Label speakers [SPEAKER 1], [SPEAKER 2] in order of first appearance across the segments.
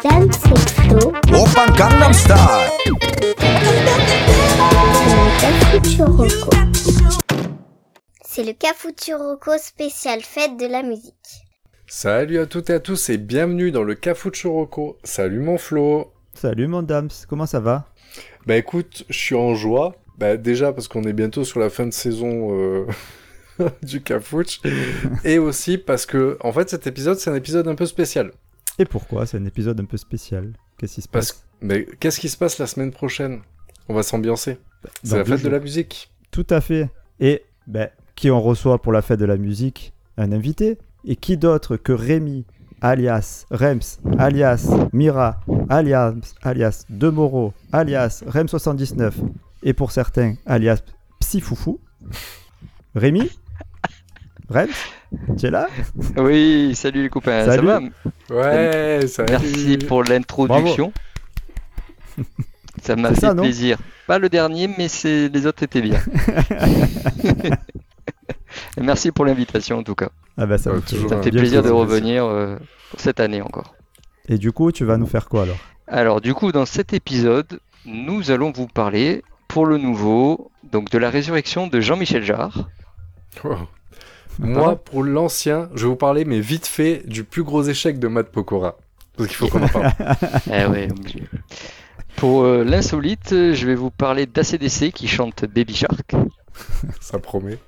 [SPEAKER 1] C'est Flo.
[SPEAKER 2] Open Gangnam Style.
[SPEAKER 1] C'est le Cafuturoco spécial fête de la musique.
[SPEAKER 3] Salut à toutes et à tous et bienvenue dans le Cafuchuroko. Salut mon Flo.
[SPEAKER 4] Salut mon Dams, comment ça va?
[SPEAKER 3] Bah écoute, je suis en joie. Bah déjà parce qu'on est bientôt sur la fin de saison euh, du Cafuch. et aussi parce que, en fait, cet épisode, c'est un épisode un peu spécial.
[SPEAKER 4] Et pourquoi C'est un épisode un peu spécial. Qu'est-ce qui se
[SPEAKER 3] Parce
[SPEAKER 4] passe
[SPEAKER 3] Mais qu'est-ce qui se passe la semaine prochaine On va s'ambiancer. C'est
[SPEAKER 4] Dans
[SPEAKER 3] la fête de la musique.
[SPEAKER 4] Tout à fait. Et ben, qui on reçoit pour la fête de la musique Un invité. Et qui d'autre que Rémi, alias Rems, alias Mira, alias, alias Demoro, alias Rem79, et pour certains, alias Psyfoufou. Rémi Rems Tu es là
[SPEAKER 5] Oui, salut les copains,
[SPEAKER 4] Salut.
[SPEAKER 5] ça va
[SPEAKER 3] Ouais, ça
[SPEAKER 5] Merci pour l'introduction. Ça m'a fait
[SPEAKER 4] ça,
[SPEAKER 5] plaisir. Pas le dernier, mais c'est les autres étaient bien. Merci pour l'invitation en tout cas.
[SPEAKER 4] Ah ben ça
[SPEAKER 3] Ouais,
[SPEAKER 4] me fait,
[SPEAKER 3] toujours
[SPEAKER 5] Ça me fait plaisir de revenir euh, cette année encore.
[SPEAKER 4] Et du coup, tu vas nous faire quoi alors?
[SPEAKER 5] Alors du coup, dans cet épisode, nous allons vous parler pour le nouveau, donc de la résurrection de Jean-Michel Jarre.
[SPEAKER 3] Oh. Moi, pour l'ancien, je vais vous parler, mais vite fait, du plus gros échec de Matt Pokora. Parce qu'il faut qu'on en parle.
[SPEAKER 5] Eh ouais, obligé. Pour euh, l'insolite, je vais vous parler d'ACDC qui chante Baby Shark.
[SPEAKER 3] Ça promet.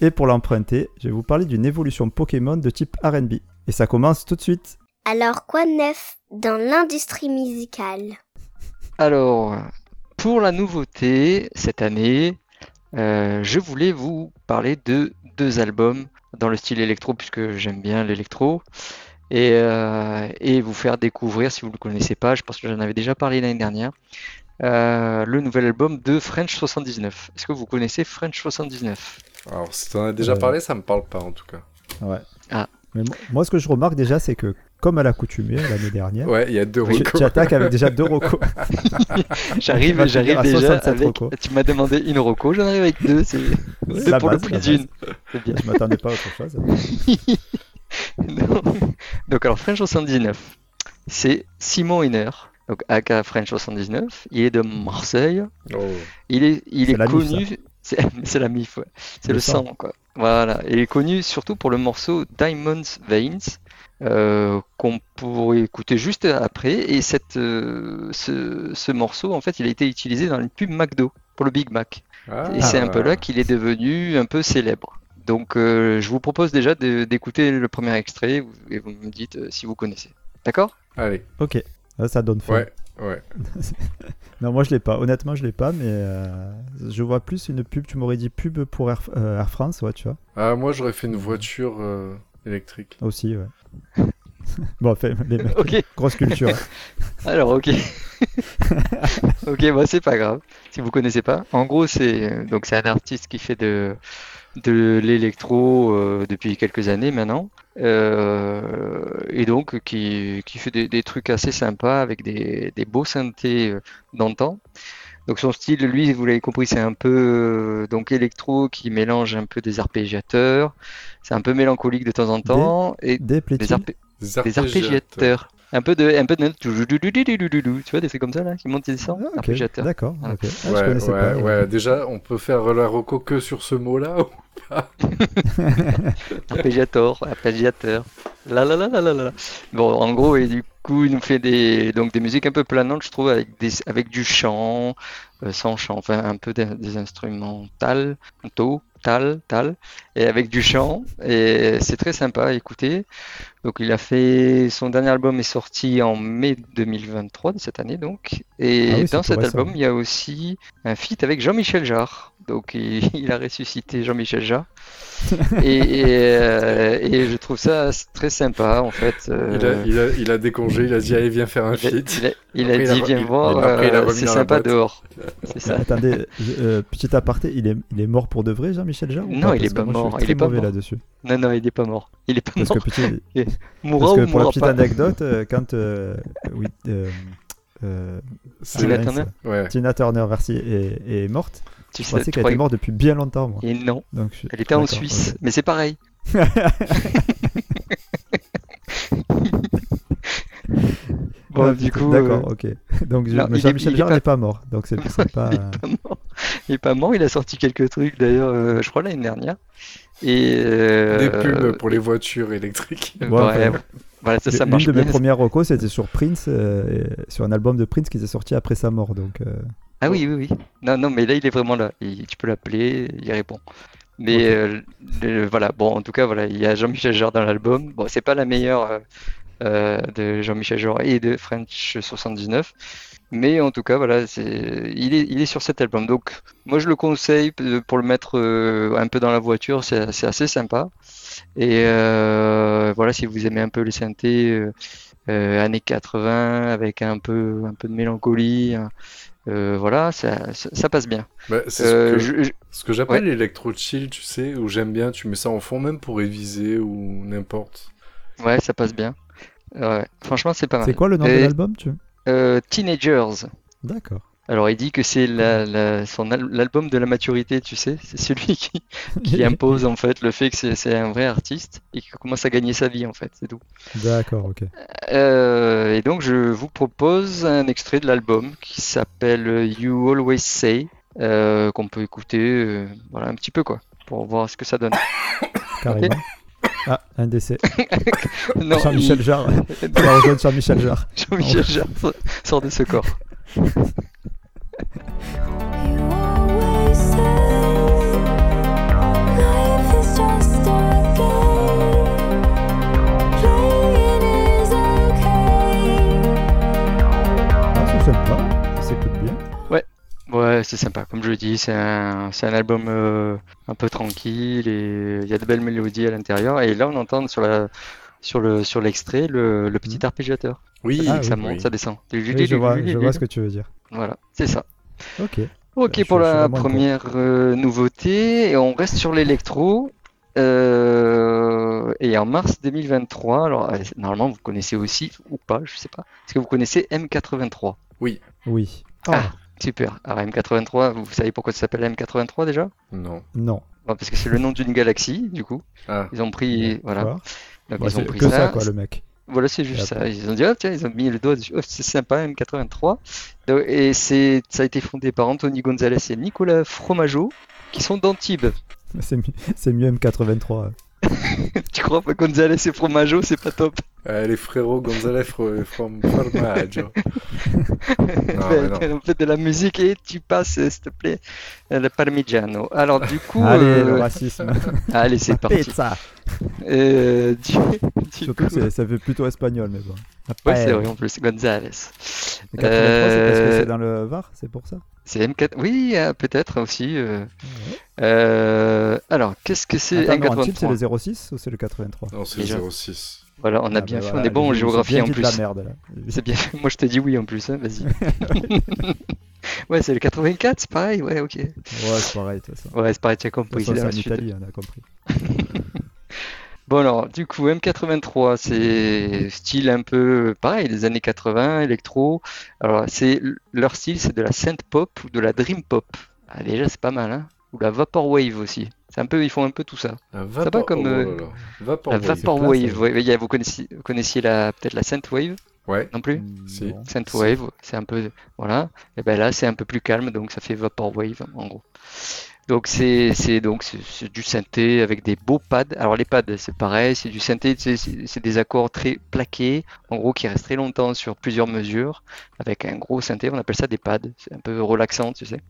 [SPEAKER 4] Et pour l'emprunter, je vais vous parler d'une évolution Pokémon de type RB. Et ça commence tout de suite.
[SPEAKER 1] Alors, quoi de neuf dans l'industrie musicale?
[SPEAKER 5] Alors, pour la nouveauté cette année, euh, je voulais vous parler de deux albums dans le style électro, puisque j'aime bien l'électro, et, euh, et vous faire découvrir, si vous ne le connaissez pas, je pense que j'en avais déjà parlé l'année dernière, euh, le nouvel album de French 79. Est-ce que vous connaissez French 79?
[SPEAKER 3] Alors, si t'en as déjà
[SPEAKER 4] Euh.
[SPEAKER 3] parlé, ça me parle pas en tout cas.
[SPEAKER 4] Ouais.
[SPEAKER 5] Ah.
[SPEAKER 4] Mais moi, ce que je remarque déjà, c'est que, comme à l'accoutumée l'année dernière,
[SPEAKER 3] Ouais, il y a deux
[SPEAKER 4] tu,
[SPEAKER 3] recos.
[SPEAKER 4] tu attaques avec déjà deux recos.
[SPEAKER 5] J'arrive, j'arrive
[SPEAKER 4] à
[SPEAKER 5] déjà
[SPEAKER 4] 67
[SPEAKER 5] avec.
[SPEAKER 4] recos.
[SPEAKER 5] Tu m'as demandé une roco, j'en arrive avec deux. C'est pour le prix d'une.
[SPEAKER 4] Je m'attendais pas à autre chose.
[SPEAKER 5] Donc, alors French 79, c'est Simon Hiner, donc aka French 79. Il est de Marseille.
[SPEAKER 3] Oh.
[SPEAKER 5] Il est, il
[SPEAKER 4] C'est
[SPEAKER 5] est connu. C'est la MIF, ouais. C'est
[SPEAKER 4] Le
[SPEAKER 5] le,
[SPEAKER 4] sang.
[SPEAKER 5] sang, quoi. Voilà. Il est connu surtout pour le morceau Diamonds Veins. Euh, qu'on pourrait écouter juste après et cette, euh, ce, ce morceau en fait il a été utilisé dans une pub McDo pour le Big Mac
[SPEAKER 3] Ah.
[SPEAKER 5] et c'est un peu là qu'il est devenu un peu célèbre. Donc euh, je vous propose déjà d'écouter le premier extrait et vous me dites euh, si vous connaissez. D'accord?
[SPEAKER 3] Allez,
[SPEAKER 4] Ok, Là, ça donne faim.
[SPEAKER 3] ouais, ouais.
[SPEAKER 4] Non, moi je l'ai pas. Honnêtement, je l'ai pas, mais euh, je vois plus une pub. Tu m'aurais dit pub pour Air, euh, Air France, ouais, tu vois.
[SPEAKER 3] Ah, moi, j'aurais fait une voiture euh, électrique.
[SPEAKER 4] Aussi, ouais. bon, fait, les mecs,
[SPEAKER 5] Ok,
[SPEAKER 4] grosse culture.
[SPEAKER 5] alors ok. ok, bah c'est pas grave si vous connaissez pas. En gros, c'est donc c'est un artiste qui fait de de l'électro euh, depuis quelques années maintenant. Euh, et donc qui, qui fait des, des trucs assez sympas avec des, des beaux synthés euh, d'antan. Donc son style, lui, vous l'avez compris, c'est un peu euh, donc électro qui mélange un peu des arpégiateurs. C'est un peu mélancolique de temps en temps et
[SPEAKER 4] Des
[SPEAKER 5] des,
[SPEAKER 4] plaît-il
[SPEAKER 5] arpé-
[SPEAKER 3] Des
[SPEAKER 5] des
[SPEAKER 3] arpégiateurs.
[SPEAKER 5] arpégiateurs. Un peu de un peu de. Tu vois des trucs comme ça là qui montent et descendent.
[SPEAKER 4] Ah,
[SPEAKER 5] Arpégiateurs.
[SPEAKER 4] D'accord.
[SPEAKER 5] Voilà.
[SPEAKER 4] Ah,
[SPEAKER 3] Ouais, ouais, ouais. Déjà, on peut faire la roco que sur ce mot-là.
[SPEAKER 5] Arpégiator, arpégiateur. La la la la la la. Bon, en gros, et du coup, il nous fait des donc des musiques un peu planantes, je trouve, avec des avec du chant, euh, sans chant, enfin un peu des, des instrumentales, tal, tal, et avec du chant. Et c'est très sympa à écouter. Donc, il a fait son dernier album est sorti en mai 2023 de cette année, donc. Et
[SPEAKER 4] Ah oui,
[SPEAKER 5] dans cet
[SPEAKER 4] récent.
[SPEAKER 5] album, il y a aussi un feat avec Jean-Michel Jarre. Donc, il, il a ressuscité Jean-Michel Jarre. Et, et, euh, et je trouve ça très sympa en fait. euh,
[SPEAKER 3] Il, a, il, a, il a décongé, il a dit allez viens faire un feat.
[SPEAKER 5] il a- il a
[SPEAKER 3] Après, il a
[SPEAKER 5] dit viens
[SPEAKER 3] il-
[SPEAKER 5] voir, c'est sympa dehors. C'est ça.
[SPEAKER 4] attendez, euh, petit aparté, il est, il est mort pour de vrai, Jean-Michel Jarre
[SPEAKER 5] Non,
[SPEAKER 4] pas?
[SPEAKER 5] il est pas mort, il est pas
[SPEAKER 4] mauvais
[SPEAKER 5] mort.
[SPEAKER 4] là-dessus.
[SPEAKER 5] Non, non, il est pas mort. Il est pas
[SPEAKER 4] Parce que, petit,
[SPEAKER 5] Mourra
[SPEAKER 4] parce
[SPEAKER 5] ou
[SPEAKER 4] que pour la petite
[SPEAKER 5] pas.
[SPEAKER 4] anecdote, euh, quand euh, oui, euh, euh,
[SPEAKER 5] Tina Turner
[SPEAKER 3] Ouais.
[SPEAKER 4] Tina Turner Versi est, est morte,
[SPEAKER 5] Tu
[SPEAKER 4] je
[SPEAKER 5] sais,
[SPEAKER 4] pensais qu'elle était morte depuis bien longtemps, moi.
[SPEAKER 5] Et non,
[SPEAKER 4] Donc, je-
[SPEAKER 5] elle était en Suisse, mais c'est pareil. Bon,
[SPEAKER 4] Ah,
[SPEAKER 5] du coup,
[SPEAKER 4] D'accord,
[SPEAKER 5] euh,
[SPEAKER 4] ok. Donc je-
[SPEAKER 5] non, il il est
[SPEAKER 4] Jarre n'est pas mort. Donc c'est pas.
[SPEAKER 5] il, est
[SPEAKER 4] euh,
[SPEAKER 5] pas mort. Il est pas mort, il a sorti quelques trucs d'ailleurs, euh, je crois l'année dernière. Et euh,
[SPEAKER 3] Des pubs pour les voitures électriques.
[SPEAKER 4] Ouais,
[SPEAKER 5] voilà, ça, ça
[SPEAKER 4] L'une
[SPEAKER 5] marche
[SPEAKER 4] de mes premières recos, c'était sur Prince, euh, et- sur un album de Prince qui s'est sorti après sa mort. Donc, euh,
[SPEAKER 5] Ah oui, oui, oui. Non, non, mais là, il est vraiment là. Il- tu peux l'appeler, il répond. Mais euh, le- voilà, bon, en tout cas, voilà, il y a Jean-Michel Jarre dans l'album. Bon, c'est pas la meilleure euh, de Jean-Michel Jarre et de French 79, mais en tout cas, voilà, c'est, il est, il est sur cet album. Donc, moi, je le conseille pour le mettre euh, un peu dans la voiture, c'est, c'est assez sympa. Et euh, voilà, si vous aimez un peu les synthés euh, euh, années 80 avec un peu, un peu de mélancolie. hein, euh, voilà, ça, ça, ça passe bien.
[SPEAKER 3] Bah, c'est
[SPEAKER 5] Euh,
[SPEAKER 3] ce que,
[SPEAKER 5] je- je-
[SPEAKER 3] ce que j'appelle l'électro chill, tu sais, où j'aime bien, tu mets ça en fond même pour réviser ou n'importe.
[SPEAKER 5] ouais, ça passe bien. Ouais, franchement, c'est pas mal.
[SPEAKER 4] c'est quoi le nom de l'album tu...
[SPEAKER 5] Euh, Teenagers.
[SPEAKER 4] D'accord.
[SPEAKER 5] Alors, il dit que c'est la, la- l'album de la maturité, tu sais. C'est celui qui, qui impose en fait le fait que c'est, c'est un vrai artiste et qui commence à gagner sa vie en fait, c'est tout.
[SPEAKER 4] D'accord, ok.
[SPEAKER 5] Euh, et donc, je vous propose un extrait de l'album qui s'appelle You Always Say, euh, qu'on peut écouter, euh, voilà, un petit peu quoi, pour voir ce que ça donne.
[SPEAKER 4] Carrément. Ah, un décès. Jean-Michel
[SPEAKER 5] il-
[SPEAKER 4] Jarre. Rejoindre Jean-Michel Jarre.
[SPEAKER 5] Jean-Michel Jarre sort- sort de ce corps. Ouais, c'est sympa. Comme je le dis, c'est un, c'est un album euh, un peu tranquille et il y a de belles mélodies à l'intérieur. Et là, on entend sur la, sur le, sur l'extrait le, le petit arpégiateur.
[SPEAKER 3] Oui,
[SPEAKER 4] Ah,
[SPEAKER 5] ça
[SPEAKER 4] oui,
[SPEAKER 5] monte,
[SPEAKER 3] oui.
[SPEAKER 5] ça descend.
[SPEAKER 4] Oui, je, vois, je vois ce que tu veux dire.
[SPEAKER 5] Voilà, c'est ça.
[SPEAKER 4] Ok.
[SPEAKER 5] Ok
[SPEAKER 4] je-
[SPEAKER 5] pour la première euh, nouveauté, et on reste sur l'électro. Euh, et en mars 2023, alors euh, normalement vous connaissez aussi ou pas, je sais pas. Est-ce que vous connaissez M83?
[SPEAKER 4] Oui.
[SPEAKER 5] Ah, super. Alors M83, vous savez pourquoi ça s'appelle M83 déjà?
[SPEAKER 3] Non.
[SPEAKER 4] Non.
[SPEAKER 5] Bon, parce que c'est le nom d'une galaxie, du coup.
[SPEAKER 3] Ah,
[SPEAKER 5] Ils ont pris, voilà.
[SPEAKER 4] D'accord.
[SPEAKER 5] Donc
[SPEAKER 4] Bon,
[SPEAKER 5] ils ont
[SPEAKER 4] c'est
[SPEAKER 5] pris
[SPEAKER 4] que
[SPEAKER 5] ça.
[SPEAKER 4] ça, quoi, le mec.
[SPEAKER 5] Voilà, c'est juste ça. Ils ont dit, oh, tiens, ils ont mis le doigt. Oh, c'est sympa, M83. Donc, Et c'est, ça a été fondé par Anthony Gonzalez et Nicolas Fromageau, qui sont d'Antibes.
[SPEAKER 4] C'est mieux, c'est mieux M83.
[SPEAKER 5] Tu crois pas Gonzalez et Fromageau, c'est pas top.
[SPEAKER 3] Euh, les frérots Gonzalez fro- from Formaggio.
[SPEAKER 5] Fais- fais de la musique et tu passes, euh, s'il te plaît, euh, le parmigiano. Alors, du coup,
[SPEAKER 4] Allez,
[SPEAKER 5] euh,
[SPEAKER 4] le racisme.
[SPEAKER 5] allez, c'est parti.
[SPEAKER 4] Pizza.
[SPEAKER 5] Euh, du, du
[SPEAKER 4] Surtout,
[SPEAKER 5] coup-
[SPEAKER 4] ça fait plutôt espagnol, mais bon.
[SPEAKER 5] Ouais, c'est vrai, en plus, Gonzalez.
[SPEAKER 4] le 83, c'est parce que
[SPEAKER 5] Euh,
[SPEAKER 4] c'est dans le Var, c'est pour ça?
[SPEAKER 5] C'est M4, oui, euh, peut-être aussi. euh. Euh, alors, qu'est-ce que c'est
[SPEAKER 4] Attends, non, en type, c'est
[SPEAKER 5] M83?
[SPEAKER 4] le 06 ou c'est le 83
[SPEAKER 3] Non, c'est le 06.
[SPEAKER 5] Voilà, on a
[SPEAKER 4] Ah,
[SPEAKER 5] bien
[SPEAKER 4] bah
[SPEAKER 5] fait,
[SPEAKER 4] voilà,
[SPEAKER 5] on est bon en géographie en plus.
[SPEAKER 4] la merde, là.
[SPEAKER 5] C'est bien. Moi, je te dis oui en plus, hein, vas-y. ouais, c'est le 84, c'est pareil, ouais, ok.
[SPEAKER 4] Ouais, c'est pareil.
[SPEAKER 5] Ouais, c'est pareil, tu as compris, c'est
[SPEAKER 4] en. Italie, on a compris.
[SPEAKER 5] Bon alors, du coup, M83, c'est style un peu pareil, des années 80, électro. Alors, c'est leur style, c'est de la synth pop ou de la dream pop. Ah, déjà, c'est pas mal, hein. Ou la vaporwave aussi. C'est un peu, ils font un peu tout ça.
[SPEAKER 3] Un
[SPEAKER 5] va
[SPEAKER 3] vapor...
[SPEAKER 5] comme,
[SPEAKER 3] oh là
[SPEAKER 5] euh,
[SPEAKER 3] là. Vapor
[SPEAKER 5] vaporwave, ouais, ouais, vous connaissiez, vous connaissiez la peut-être la synthwave
[SPEAKER 3] Ouais.
[SPEAKER 5] non plus?
[SPEAKER 3] Si.
[SPEAKER 4] Non.
[SPEAKER 5] Synthwave, c'est un peu, voilà. Et ben là, c'est un peu plus calme, donc ça fait vaporwave en gros. Donc c'est c'est donc c'est c'est du synthé avec des beaux pads. Alors les pads, c'est pareil, c'est du synthé, c'est des accords très plaqués, en gros qui restent très longtemps sur plusieurs mesures, avec un gros synthé. On appelle ça des pads. C'est un peu relaxant, tu sais.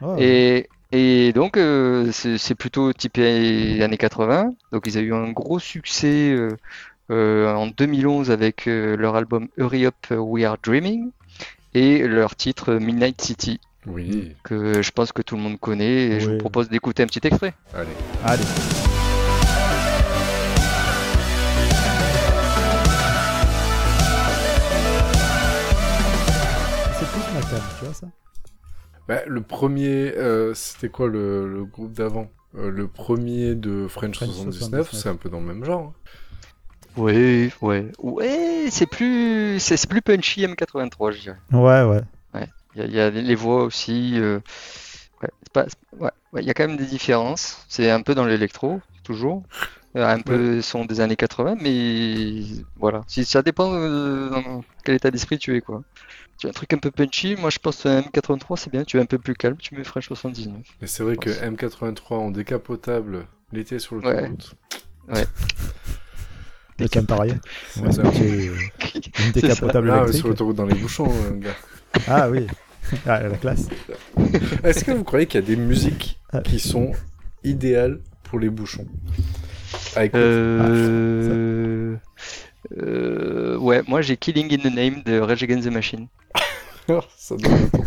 [SPEAKER 4] Ah,
[SPEAKER 5] Et, et donc, euh, c'est c'est plutôt typé années 80. Donc, ils ont eu un gros succès euh, euh, en 2011 avec euh, leur album Hurry Up We Are Dreaming et leur titre Midnight City,
[SPEAKER 3] Oui.
[SPEAKER 5] que je pense que tout le monde connaît. Et je vous propose d'écouter un petit extrait.
[SPEAKER 3] Allez.
[SPEAKER 4] Allez. C'est plus ma cam, tu vois ça?
[SPEAKER 3] Bah, le premier, euh, c'était quoi le, le groupe d'avant? Euh, Le premier de French,
[SPEAKER 4] French
[SPEAKER 3] 79,
[SPEAKER 4] 79.
[SPEAKER 3] c'est un peu dans le même genre. hein.
[SPEAKER 5] Oui, ouais, ouais, c'est plus, c'est plus punchy M83, je dirais.
[SPEAKER 4] Ouais, ouais.
[SPEAKER 5] Il y a, il y a les voix aussi. euh, ouais, ouais, ouais, il y a quand même des différences. C'est un peu dans l'électro, toujours. un peu son des années 80, mais voilà. Si, ça dépend euh, dans quel état d'esprit tu es, quoi. Tu as un truc un peu punchy, moi je pense que M83 c'est bien, tu es un peu plus calme, tu mets French 79.
[SPEAKER 3] Mais c'est vrai que M83 en décapotable l'été sur
[SPEAKER 4] paraît. On va se
[SPEAKER 3] ça.
[SPEAKER 4] pitcher, euh, une décapotable
[SPEAKER 3] Ah, sur l'autoroute dans les bouchons, euh, gars.
[SPEAKER 4] Ah oui. Ah, la classe.
[SPEAKER 3] Est-ce que vous croyez qu'il y a des musiques
[SPEAKER 4] Ah.
[SPEAKER 3] qui sont idéales pour les bouchons? Ah, écoute,
[SPEAKER 5] Euh... euh, Ouais, moi j'ai Killing in the Name de Rage Against the Machine.
[SPEAKER 3] ça ton.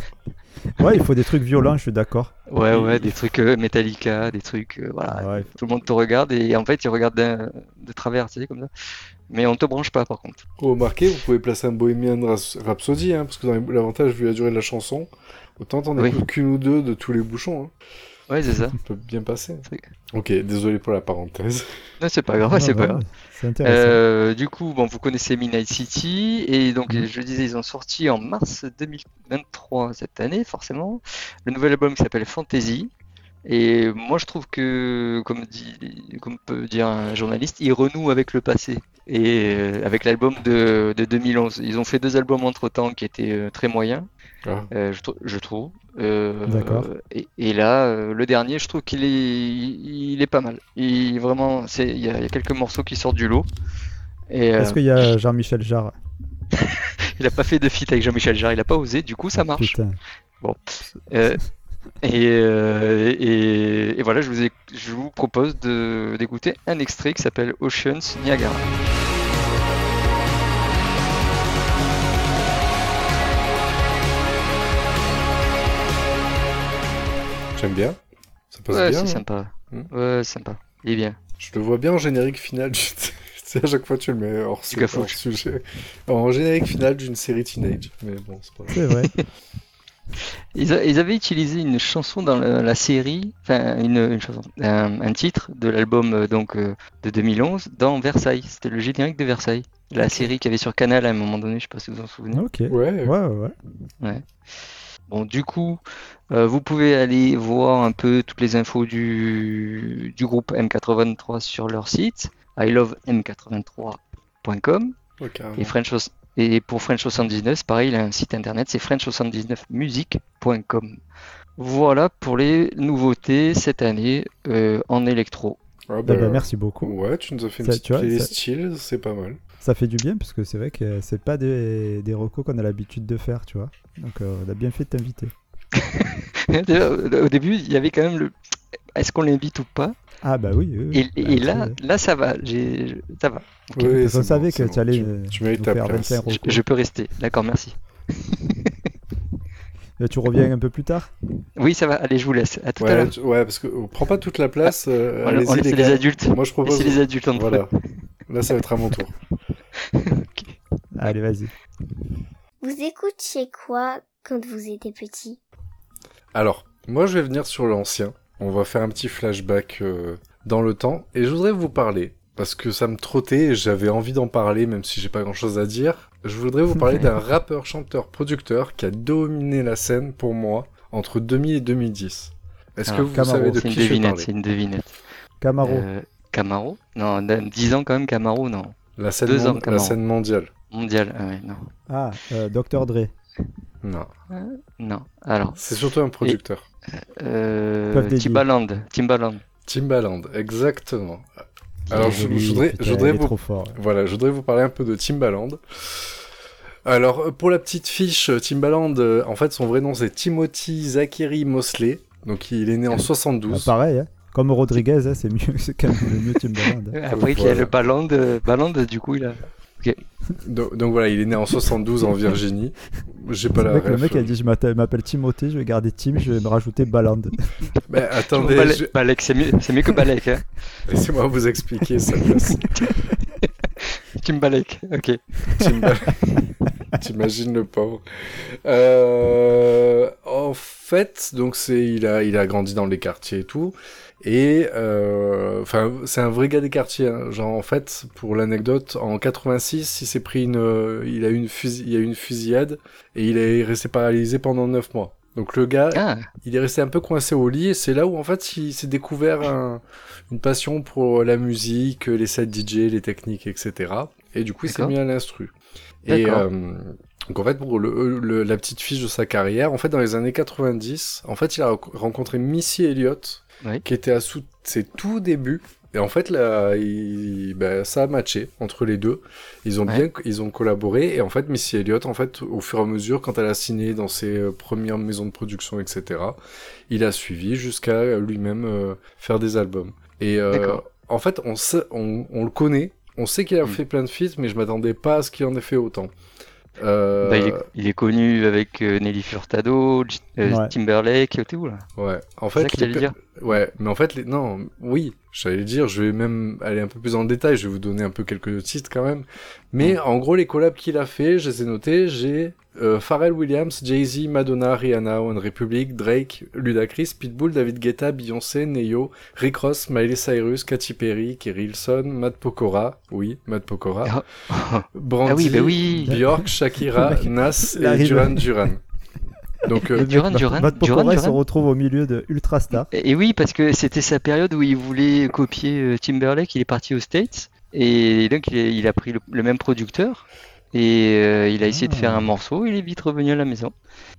[SPEAKER 4] Ouais, il faut des trucs violents, je suis d'accord.
[SPEAKER 5] Ouais, ouais, des trucs euh, Metallica, des trucs, euh, voilà.
[SPEAKER 4] Ouais,
[SPEAKER 5] Tout le monde te regarde et en fait ils regardent de travers, tu sais, comme ça. Mais on te branche pas par contre.
[SPEAKER 3] Remarquez, vous pouvez placer un Bohemian Rhapsody, hein, parce que l'avantage vu la durée de la chanson, autant t'en
[SPEAKER 5] Oui.
[SPEAKER 3] écoutes qu'une ou deux de tous les bouchons. Hein.
[SPEAKER 5] Ouais, c'est ça.
[SPEAKER 3] Ça peut bien passer. Ok, désolé pour la parenthèse.
[SPEAKER 5] Non, c'est pas grave, c'est pas grave.
[SPEAKER 4] C'est intéressant.
[SPEAKER 5] Euh, du coup, bon, vous connaissez Midnight City, et donc
[SPEAKER 4] Mhm.
[SPEAKER 5] je disais, ils ont sorti en mars 2023 cette année, forcément, le nouvel album qui s'appelle Fantasy. Et moi, je trouve que, comme dit, comme peut dire un journaliste, ils renouent avec le passé et euh, avec l'album de, de 2011. Ils ont fait deux albums entre-temps qui étaient euh, très moyens,
[SPEAKER 3] Ah.
[SPEAKER 5] euh, je, trou- je trouve. Euh,
[SPEAKER 4] D'accord.
[SPEAKER 5] Et, et là, euh, le dernier, je trouve qu'il est, il, il est pas mal. Il vraiment, c'est, il y, a il y a quelques morceaux qui sortent du lot. Et euh,
[SPEAKER 4] Est-ce qu'il y a Jean-Michel Jarre?
[SPEAKER 5] Il a pas fait de feat avec Jean-Michel Jarre, il a pas osé, du coup ça marche.
[SPEAKER 4] Putain.
[SPEAKER 5] Euh, et, euh, et, et voilà, je vous, ai- je vous propose de, d'écouter un extrait qui s'appelle Oceans Niagara.
[SPEAKER 3] J'aime bien. Ça passe
[SPEAKER 5] Ouais,
[SPEAKER 3] bien.
[SPEAKER 5] c'est sympa.
[SPEAKER 3] Hmm.
[SPEAKER 5] Ouais, sympa. Il est bien.
[SPEAKER 3] Je le vois bien en générique final. du- à chaque fois tu le mets hors, su-
[SPEAKER 5] Cafouche.
[SPEAKER 3] hors sujet. En générique final d'une série teenage. Mais bon, c'est pas grave.
[SPEAKER 4] C'est vrai.
[SPEAKER 5] Ils, a- ils avaient utilisé une chanson dans la, la série, enfin une, une chanson, un, un titre de l'album euh, donc euh, de 2011 dans Versailles. C'était le générique de Versailles, la série qu'il y avait sur Canal à un moment donné. Je sais pas si vous vous en souvenez.
[SPEAKER 4] Ok. Ouais,
[SPEAKER 3] Ouais.
[SPEAKER 4] ouais, ouais.
[SPEAKER 5] Bon, du coup, euh, vous pouvez aller voir un peu toutes les infos du, du groupe M83 sur leur site, ilovem83.com.
[SPEAKER 3] Ouais, carrément.
[SPEAKER 5] Et, French, et pour French 79, c'est pareil, il a un site internet, c'est french79music.com. Voilà pour les nouveautés cette année euh, en électro.
[SPEAKER 3] Ah,
[SPEAKER 4] Eh
[SPEAKER 3] bah,
[SPEAKER 4] ben, merci beaucoup.
[SPEAKER 3] Ouais, tu nous as fait une
[SPEAKER 4] Ça,
[SPEAKER 3] petite
[SPEAKER 4] tu vois,
[SPEAKER 3] playlist
[SPEAKER 4] ça-
[SPEAKER 3] style, c'est pas mal.
[SPEAKER 4] Ça fait du bien parce que c'est vrai que c'est pas des, des recos qu'on a l'habitude de faire, tu vois. Donc euh, on a bien fait de t'inviter.
[SPEAKER 5] D'ailleurs, Au début, il y avait quand même le est-ce qu'on l'invite ou pas
[SPEAKER 4] Ah bah oui. oui, oui.
[SPEAKER 5] Et, et
[SPEAKER 4] Bah,
[SPEAKER 5] là, là ça va, j'ai, ça va.
[SPEAKER 3] Oui, bon,
[SPEAKER 4] savait que
[SPEAKER 3] bon.
[SPEAKER 4] tu allais
[SPEAKER 3] Tu,
[SPEAKER 4] euh,
[SPEAKER 3] tu mérites
[SPEAKER 4] nous
[SPEAKER 3] ta
[SPEAKER 4] faire
[SPEAKER 3] place.
[SPEAKER 4] 25
[SPEAKER 5] Je,
[SPEAKER 4] recos.
[SPEAKER 5] je peux rester, d'accord, merci.
[SPEAKER 4] Euh, Tu reviens un peu plus tard?
[SPEAKER 5] Oui, ça va, allez, je vous laisse. À tout à
[SPEAKER 3] Ouais,
[SPEAKER 5] l'heure.
[SPEAKER 3] tu- ouais, parce que oh, prends pas toute la place. euh,
[SPEAKER 5] on laisse les, adultes.
[SPEAKER 3] Moi, je propose.
[SPEAKER 5] Les adultes entre
[SPEAKER 3] Voilà.
[SPEAKER 5] eux.
[SPEAKER 3] Là, ça va être à mon tour.
[SPEAKER 4] Allez, vas-y.
[SPEAKER 1] Vous écoutiez quoi quand vous étiez petit?
[SPEAKER 3] Alors, moi, je vais venir sur l'ancien. On va faire un petit flashback euh, dans le temps. Et je voudrais vous parler, parce que ça me trottait et j'avais envie d'en parler, même si j'ai pas grand-chose à dire. Je voudrais vous parler d'un rappeur, chanteur, producteur qui a dominé la scène pour moi entre 2000 et 2010. Est-ce que
[SPEAKER 5] Alors,
[SPEAKER 3] vous
[SPEAKER 4] Camaro,
[SPEAKER 3] savez de
[SPEAKER 5] C'est une
[SPEAKER 3] qui je parler
[SPEAKER 5] c'est une devinette.
[SPEAKER 4] Camaro.
[SPEAKER 5] Euh, Camaro? Non, dans 10 ans quand même, Camaro, non.
[SPEAKER 3] La scène,
[SPEAKER 5] deux
[SPEAKER 3] la mondiale.
[SPEAKER 5] Mondial, ah ouais, non.
[SPEAKER 4] Ah, euh, Dr. Dre.
[SPEAKER 3] Non.
[SPEAKER 5] Non. Alors,
[SPEAKER 3] C'est surtout un producteur.
[SPEAKER 5] euh. Timbaland. Timbaland.
[SPEAKER 3] Timbaland, exactement. Alors, je, voudrais,
[SPEAKER 4] putain,
[SPEAKER 3] je voudrais
[SPEAKER 4] il est
[SPEAKER 3] vous
[SPEAKER 4] trop fort.
[SPEAKER 3] Voilà, je voudrais vous parler un peu de Timbaland. Alors, euh, pour la petite fiche, euh, Timbaland, euh, en fait, son vrai nom c'est Timothy Zachary Mosley. Donc, il est né en
[SPEAKER 4] Ah,
[SPEAKER 3] 72.
[SPEAKER 4] pareil, hein. comme Rodriguez, hein, c'est mieux, c'est quand même le mieux Timbaland. hein.
[SPEAKER 5] Après qu'il y a le ballon de- du coup, il a.
[SPEAKER 3] Donc, donc voilà, il est né en 72 en Virginie. J'ai pas la
[SPEAKER 4] que le mec a dit je m'appelle Timothée, je vais garder Tim, je vais me rajouter Balland.
[SPEAKER 3] Mais attendez,
[SPEAKER 5] Balek,
[SPEAKER 3] je-
[SPEAKER 5] Balek, c'est mieux, c'est mieux que Balek, hein.
[SPEAKER 3] laissez-moi vous expliquer ça. place.
[SPEAKER 5] Timbalek, ok.
[SPEAKER 3] Timbal- T'imagines le pauvre. Euh, en fait, donc c'est il a il a grandi dans les quartiers et tout. Et euh, enfin, c'est un vrai gars des quartiers. hein. Genre en fait, pour l'anecdote, en 86, il s'est pris une, euh, il a eu une fusi- il y a eu une fusillade et il est resté paralysé pendant 9 mois. Donc le gars,
[SPEAKER 5] Ah,
[SPEAKER 3] il est resté un peu coincé au lit et c'est là où en fait il s'est découvert un- une passion pour la musique, les sets DJ, les techniques, etc. Et du coup il s'est mis à l'instru. Et euh, donc en fait pour le, le- la petite fiche de sa carrière, en fait dans les années 90, en fait il a rencontré Missy Elliott Qui était à sous- ses tout débuts. Et en fait là, il- ben, ça a matché entre les deux. Ils ont
[SPEAKER 5] Ouais.
[SPEAKER 3] bien, ils ont collaboré et en fait Missy Elliott, en fait, au fur et à mesure, quand elle a signé dans ses euh, premières maisons de production, etc., il a suivi jusqu'à lui-même euh, faire des albums. Et euh, en fait, on, sait, on, on le connaît, on sait qu'il a
[SPEAKER 5] Mm.
[SPEAKER 3] fait plein de feats, mais je m'attendais pas à ce qu'il en ait fait autant. Euh,
[SPEAKER 5] bah, il, est, il est connu avec euh, Nelly Furtado, J- euh,
[SPEAKER 4] Ouais.
[SPEAKER 5] Timberlake, t'es où là?
[SPEAKER 3] Ouais, en
[SPEAKER 5] C'est ça
[SPEAKER 3] fait,
[SPEAKER 5] que
[SPEAKER 3] les-
[SPEAKER 5] dire
[SPEAKER 3] Ouais, mais en fait, les... non, oui, j'allais dire, je vais même aller un peu plus dans le détail, je vais vous donner un peu quelques titres quand même. Mais en gros, les collabs qu'il a fait, je les ai notés, j'ai euh, Pharrell Williams, Jay-Z, Madonna, Rihanna, One Republic, Drake, Ludacris, Pitbull, David Guetta, Beyoncé, Neo, Rick Ross, Miley Cyrus, Katy Perry, Kerry Hilson, Matt Pokora, oui, Matt Pokora, Brandy,
[SPEAKER 5] Ah oui, bah oui.
[SPEAKER 3] Bjork, Shakira, Nas
[SPEAKER 4] il
[SPEAKER 3] et. Duran Duran. Donc, euh,
[SPEAKER 5] Duran,
[SPEAKER 4] Matt-
[SPEAKER 5] Duran,
[SPEAKER 4] Matt
[SPEAKER 5] Duran,
[SPEAKER 4] Pokora, il se retrouve au milieu de Ultrastar.
[SPEAKER 5] Et et oui, parce que c'était sa période où il voulait copier euh, Timberlake, il est parti aux States, et donc il, est- il a pris le, le même producteur, et euh, il a essayé de
[SPEAKER 4] Ah.
[SPEAKER 5] faire un morceau, il est vite revenu à la maison.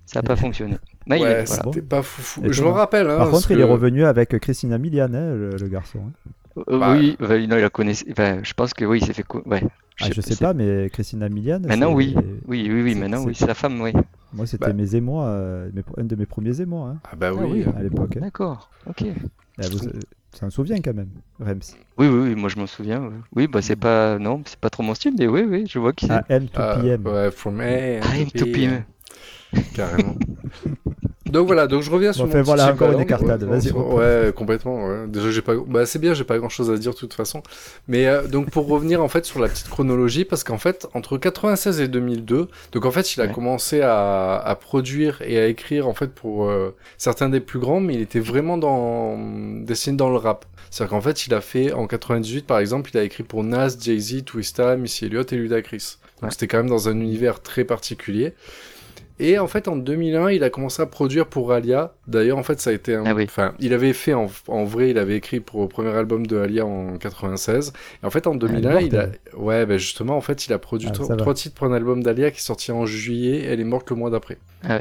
[SPEAKER 5] Ça n'a pas fonctionné. Bah, il
[SPEAKER 3] ouais,
[SPEAKER 5] voilà.
[SPEAKER 3] c'était pas foufou. Je me rappelle, hein.
[SPEAKER 4] Par contre, il est revenu avec Christina Milian, hein, le, le garçon. hein.
[SPEAKER 5] Euh,
[SPEAKER 3] Bah,
[SPEAKER 5] oui, bah, non, il la connaissait. bah, je pense que oui, il s'est fait. co- Ouais.
[SPEAKER 4] Ah, je sais
[SPEAKER 5] c'est-
[SPEAKER 4] pas, mais Christina Milian.
[SPEAKER 5] Maintenant, oui. Oui, oui, oui,
[SPEAKER 4] c'est-
[SPEAKER 5] maintenant, oui, c'est la femme, oui.
[SPEAKER 4] Moi, c'était
[SPEAKER 3] Bah.
[SPEAKER 4] mes émois, euh, mes- un de mes premiers émois hein,
[SPEAKER 3] Ah bah
[SPEAKER 5] Ah
[SPEAKER 3] oui.
[SPEAKER 5] oui.
[SPEAKER 4] à l'époque. hein.
[SPEAKER 5] D'accord, ok.
[SPEAKER 4] Ah, vous, euh, ça me souvient quand même, Rems?
[SPEAKER 5] oui, oui, moi je m'en souviens. Oui, Oui, bah c'est pas. Non, c'est pas trop mon style, mais oui, oui, je vois qui c'est.
[SPEAKER 4] Ah, M to
[SPEAKER 3] Ah,
[SPEAKER 4] PM.
[SPEAKER 3] ouais, from A
[SPEAKER 5] I'm to PM.
[SPEAKER 3] Carrément. donc voilà, donc je reviens sur mon
[SPEAKER 4] fait, voilà, encore une écartade,
[SPEAKER 3] Ouais,
[SPEAKER 4] vas-y,
[SPEAKER 3] ouais, complètement. Ouais. Déjà, j'ai pas. Bah, c'est bien, j'ai pas grand-chose à dire de toute façon. Mais euh, donc pour revenir en fait sur la petite chronologie, parce qu'en fait entre 96 et 2002, donc en fait il a
[SPEAKER 5] Ouais.
[SPEAKER 3] commencé à, à produire et à écrire en fait pour euh, certains des plus grands, mais il était vraiment dans dessiné dans le rap. C'est-à-dire qu'en fait il a fait en 98 par exemple, il a écrit pour Nas, Jay-Z, Twista, Missy Elliott et Ludacris. Donc
[SPEAKER 5] Ouais.
[SPEAKER 3] c'était quand même dans un univers très particulier. Et en fait, en 2001, il a commencé à produire pour Alia. D'ailleurs, en fait, ça a été un...
[SPEAKER 5] Ah oui.
[SPEAKER 3] Enfin, il avait fait, en, en vrai, il avait écrit pour le premier album de Alia en 96. Et en fait, en 2001,
[SPEAKER 4] morte,
[SPEAKER 3] il a... Ouais, ben justement, en fait, il a produit
[SPEAKER 4] Ah,
[SPEAKER 3] trois titres pour un album d'Alia qui est sorti en juillet. Elle est morte le mois d'après.
[SPEAKER 4] Ah,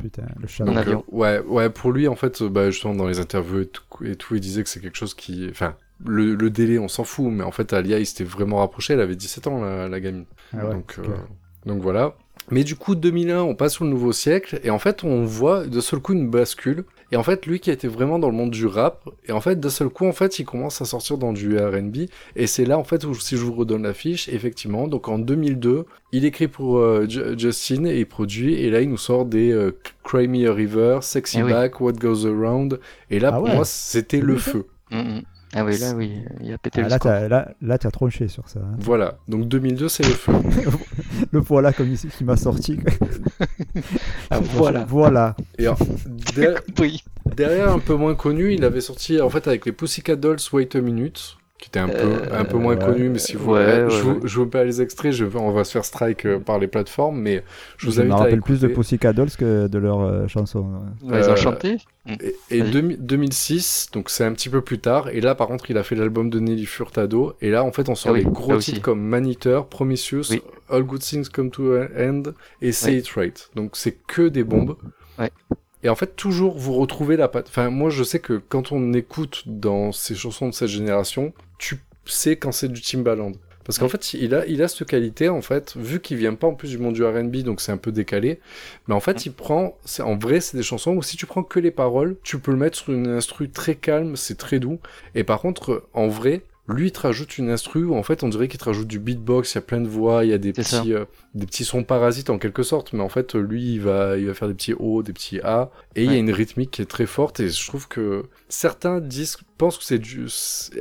[SPEAKER 4] putain, le chat.
[SPEAKER 3] Donc,
[SPEAKER 5] avion.
[SPEAKER 3] euh, ouais, ouais, pour lui, en fait, bah, justement, dans les interviews et tout, et tout, il disait que c'est quelque chose qui... Enfin, le, le délai, on s'en fout. Mais en fait, Alia, il s'était vraiment rapproché. Elle avait 17 ans, la, la gamine.
[SPEAKER 4] Ah ouais,
[SPEAKER 3] donc, euh, donc voilà. Mais du coup, 2001, on passe sur le nouveau siècle, et en fait, on voit de seul coup une bascule. Et en fait, lui qui était vraiment dans le monde du rap, et en fait, d'un seul coup, en fait, il commence à sortir dans du R&B, et c'est là, en fait, où si je vous redonne la fiche, effectivement, donc en 2002, il écrit pour euh, Ju- Justin, et il produit, et là, il nous sort des euh, Cry Me a River, Sexy
[SPEAKER 5] Eh oui.
[SPEAKER 3] Back, What Goes Around, et là,
[SPEAKER 4] Ah
[SPEAKER 3] pour
[SPEAKER 4] ouais.
[SPEAKER 3] moi, c'était le feu.
[SPEAKER 5] Mm, mm. Ah oui, là, oui, il a pété
[SPEAKER 4] Ah,
[SPEAKER 5] le
[SPEAKER 4] là,
[SPEAKER 5] score.
[SPEAKER 4] là, là, t'as tronché sur ça. hein.
[SPEAKER 3] Voilà, donc 2002, c'est le feu.
[SPEAKER 4] Le voilà comme il, qui m'a sorti.
[SPEAKER 5] Ah, voilà.
[SPEAKER 4] Voilà.
[SPEAKER 3] Et alors, der-
[SPEAKER 5] Oui.
[SPEAKER 3] Derrière, un peu moins connu, il avait sorti en fait avec les Pussycat Dolls Wait a Minute, qui était un peu,
[SPEAKER 5] Euh,
[SPEAKER 3] un peu moins
[SPEAKER 4] ouais.
[SPEAKER 3] connu, mais si vous
[SPEAKER 5] Ouais,
[SPEAKER 3] je, vous,
[SPEAKER 5] ouais.
[SPEAKER 3] je vous pas les extraits, je, on va se faire strike euh, par les plateformes, mais je vous
[SPEAKER 4] Je me
[SPEAKER 3] invite à
[SPEAKER 4] rappelle plus de. Pussycat Dolls que de leurs euh, chansons.
[SPEAKER 5] Ouais, ils
[SPEAKER 3] Euh,
[SPEAKER 5] ont chanté.
[SPEAKER 3] Et, et
[SPEAKER 5] Vas-y.
[SPEAKER 3] 2000 2006, donc c'est un petit peu plus tard, et là par contre il a fait l'album de Nelly Furtado, et là en fait on sort
[SPEAKER 5] Ah oui,
[SPEAKER 3] des gros
[SPEAKER 5] là
[SPEAKER 3] titres
[SPEAKER 5] aussi.
[SPEAKER 3] comme Maniteur, Promiscuous,
[SPEAKER 5] Oui.
[SPEAKER 3] All Good Things Come to an End et Say. It Right. Donc c'est que des bombes.
[SPEAKER 5] Ouais.
[SPEAKER 3] Et en fait toujours vous retrouvez la patte. Enfin moi je sais que quand on écoute dans ces chansons de cette génération, tu sais quand c'est du Timbaland. Parce qu'en fait, il a, il a cette qualité, en fait, vu qu'il vient pas en plus du monde du R&B, donc c'est un peu décalé, mais en fait, il prend, c'est, en vrai, c'est des chansons où si tu prends que les paroles, tu peux le mettre sur une instru très calme, c'est très doux, et par contre, en vrai, lui, il te rajoute une instru où en fait, on dirait qu'il te rajoute du beatbox, il y a plein de voix, il y a des petits, euh, des petits sons parasites en quelque sorte, mais en fait, lui, il va, il va faire des petits O, des petits A, et il y a une rythmique qui est très forte, et je trouve que certains disent, pensent que c'est du,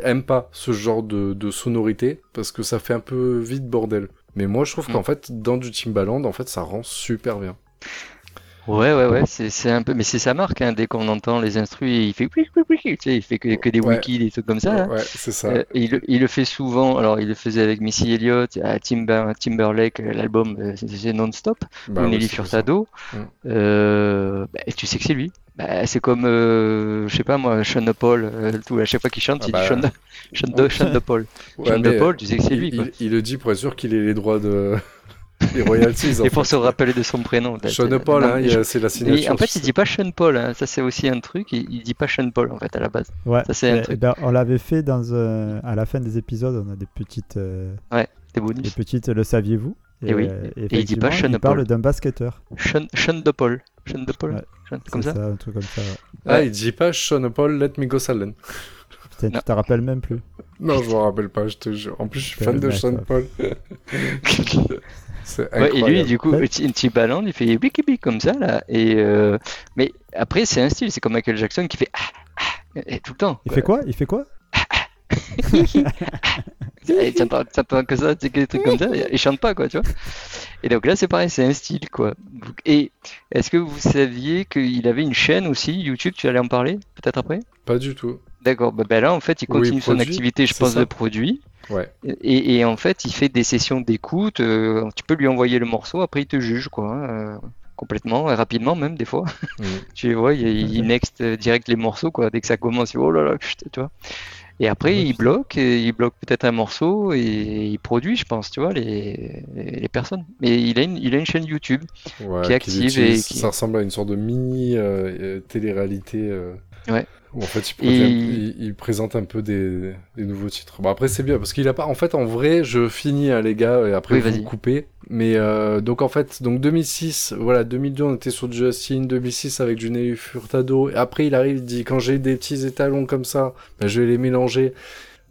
[SPEAKER 3] aiment pas ce genre de, de sonorité, parce que ça fait un peu vite bordel. Mais moi, je trouve
[SPEAKER 5] Mm.
[SPEAKER 3] qu'en fait, dans du Timbaland, en fait, ça rend super bien.
[SPEAKER 5] Ouais, ouais, ouais, c'est un peu, mais c'est sa marque, hein, dès qu'on entend les instrus, il fait oui, oui, oui, il fait que, que des
[SPEAKER 3] Ouais.
[SPEAKER 5] wikis, des trucs comme ça. hein.
[SPEAKER 3] Ouais, c'est ça.
[SPEAKER 5] Euh, il, le- il le fait souvent, alors il le faisait avec Missy Elliott, à Timber, Timberlake, euh, l'album euh, c'est- non-stop,
[SPEAKER 3] Bah
[SPEAKER 5] Nelly
[SPEAKER 3] ça.
[SPEAKER 5] Furtado,
[SPEAKER 3] Mm.
[SPEAKER 5] euh, bah, tu sais que c'est lui. Bah, c'est comme, euh, je sais pas moi, Sean Paul, tout, à chaque fois qu'il chante,
[SPEAKER 3] Ah
[SPEAKER 5] il
[SPEAKER 3] bah.
[SPEAKER 5] dit Sean Sean Paul. Sean Paul, tu sais que c'est lui, quoi.
[SPEAKER 3] il- il le dit pour être sûr qu'il ait les droits de. Les royalties. en
[SPEAKER 5] Et pour
[SPEAKER 3] fait.
[SPEAKER 5] se rappeler de son prénom. là,
[SPEAKER 3] Sean
[SPEAKER 5] c'est-
[SPEAKER 3] Paul, hein,
[SPEAKER 5] je-
[SPEAKER 3] c'est la
[SPEAKER 5] Et
[SPEAKER 3] signature.
[SPEAKER 5] en fait, il
[SPEAKER 3] sais.
[SPEAKER 5] dit pas Sean Paul, hein. ça c'est aussi un truc, il, il dit pas Sean Paul en fait à la base.
[SPEAKER 4] Ouais.
[SPEAKER 5] Ça, c'est un truc.
[SPEAKER 4] ben, on l'avait fait dans un- à la fin des épisodes, on a des petites, euh,
[SPEAKER 5] Des
[SPEAKER 4] des
[SPEAKER 5] bonus.
[SPEAKER 4] petites, le saviez-vous?
[SPEAKER 5] Eh oui.
[SPEAKER 4] euh,
[SPEAKER 5] Et il dit pas Sean
[SPEAKER 4] il parle
[SPEAKER 5] Paul.
[SPEAKER 4] d'un basketteur.
[SPEAKER 5] Sean, Sean de Paul. Sean de Paul.
[SPEAKER 4] Ouais.
[SPEAKER 5] Sean- comme ça.
[SPEAKER 4] un truc comme ça. ouais.
[SPEAKER 3] Ah,
[SPEAKER 5] Ouais.
[SPEAKER 3] il dit pas Sean Paul, let me go Salen.
[SPEAKER 4] Putain,
[SPEAKER 5] Non.
[SPEAKER 4] tu te rappelles même plus.
[SPEAKER 3] Non, je me rappelle pas, je te jure. En plus, je suis fan de
[SPEAKER 4] mec,
[SPEAKER 3] Sean
[SPEAKER 4] ouais.
[SPEAKER 3] Paul.
[SPEAKER 5] Ouais, et lui, du coup, T- Timbaland, il fait biki biki comme ça, là. Et, euh, mais après, c'est un style, c'est comme Michael Jackson qui fait ah, ah, et tout le temps.
[SPEAKER 4] Il fait quoi? Il fait quoi?
[SPEAKER 5] Que ça, que des trucs comme ça, il chante pas, quoi, tu vois. Et donc là, c'est pareil, c'est un style, quoi. Et est-ce que vous saviez qu'il avait une chaîne aussi, YouTube, tu allais en parler, peut-être après?
[SPEAKER 3] Pas du tout.
[SPEAKER 5] D'accord, bah, bah là, en fait, il
[SPEAKER 3] Oui,
[SPEAKER 5] continue son activité, je pense,
[SPEAKER 3] ça
[SPEAKER 5] de produit.
[SPEAKER 3] Ouais.
[SPEAKER 5] Et, et en fait, il fait des sessions d'écoute. euh, tu peux lui envoyer le morceau, après il te juge, quoi. hein, euh, complètement, et rapidement même, des fois.
[SPEAKER 3] Mm.
[SPEAKER 5] Tu vois, il, il next euh, direct les morceaux, quoi. Dès que ça commence, oh là là, tu vois. Et après,
[SPEAKER 4] Ouais,
[SPEAKER 5] il bloque, et il bloque peut-être un morceau, et il produit, je pense, tu vois, les, les personnes. Mais il a une, il a une chaîne YouTube.
[SPEAKER 3] Ouais,
[SPEAKER 5] Qui est active et qui-
[SPEAKER 3] Ça ressemble à une sorte de mini euh, télé-réalité. euh,
[SPEAKER 5] Ouais.
[SPEAKER 3] En fait, il,
[SPEAKER 5] Et-
[SPEAKER 3] produit un- il- il présente un peu des, des nouveaux titres. Bon, après, c'est bien parce qu'il a pas. En fait, en vrai, je finis, hein, les gars, et après,
[SPEAKER 5] Oui,
[SPEAKER 3] vous coupez. Mais euh, donc, en fait, donc 2006, voilà, 2002, on était sur Justin, 2006 avec du Nelly Furtado. Et après, il arrive, il dit quand j'ai des petits étalons comme ça, ben, je vais les mélanger.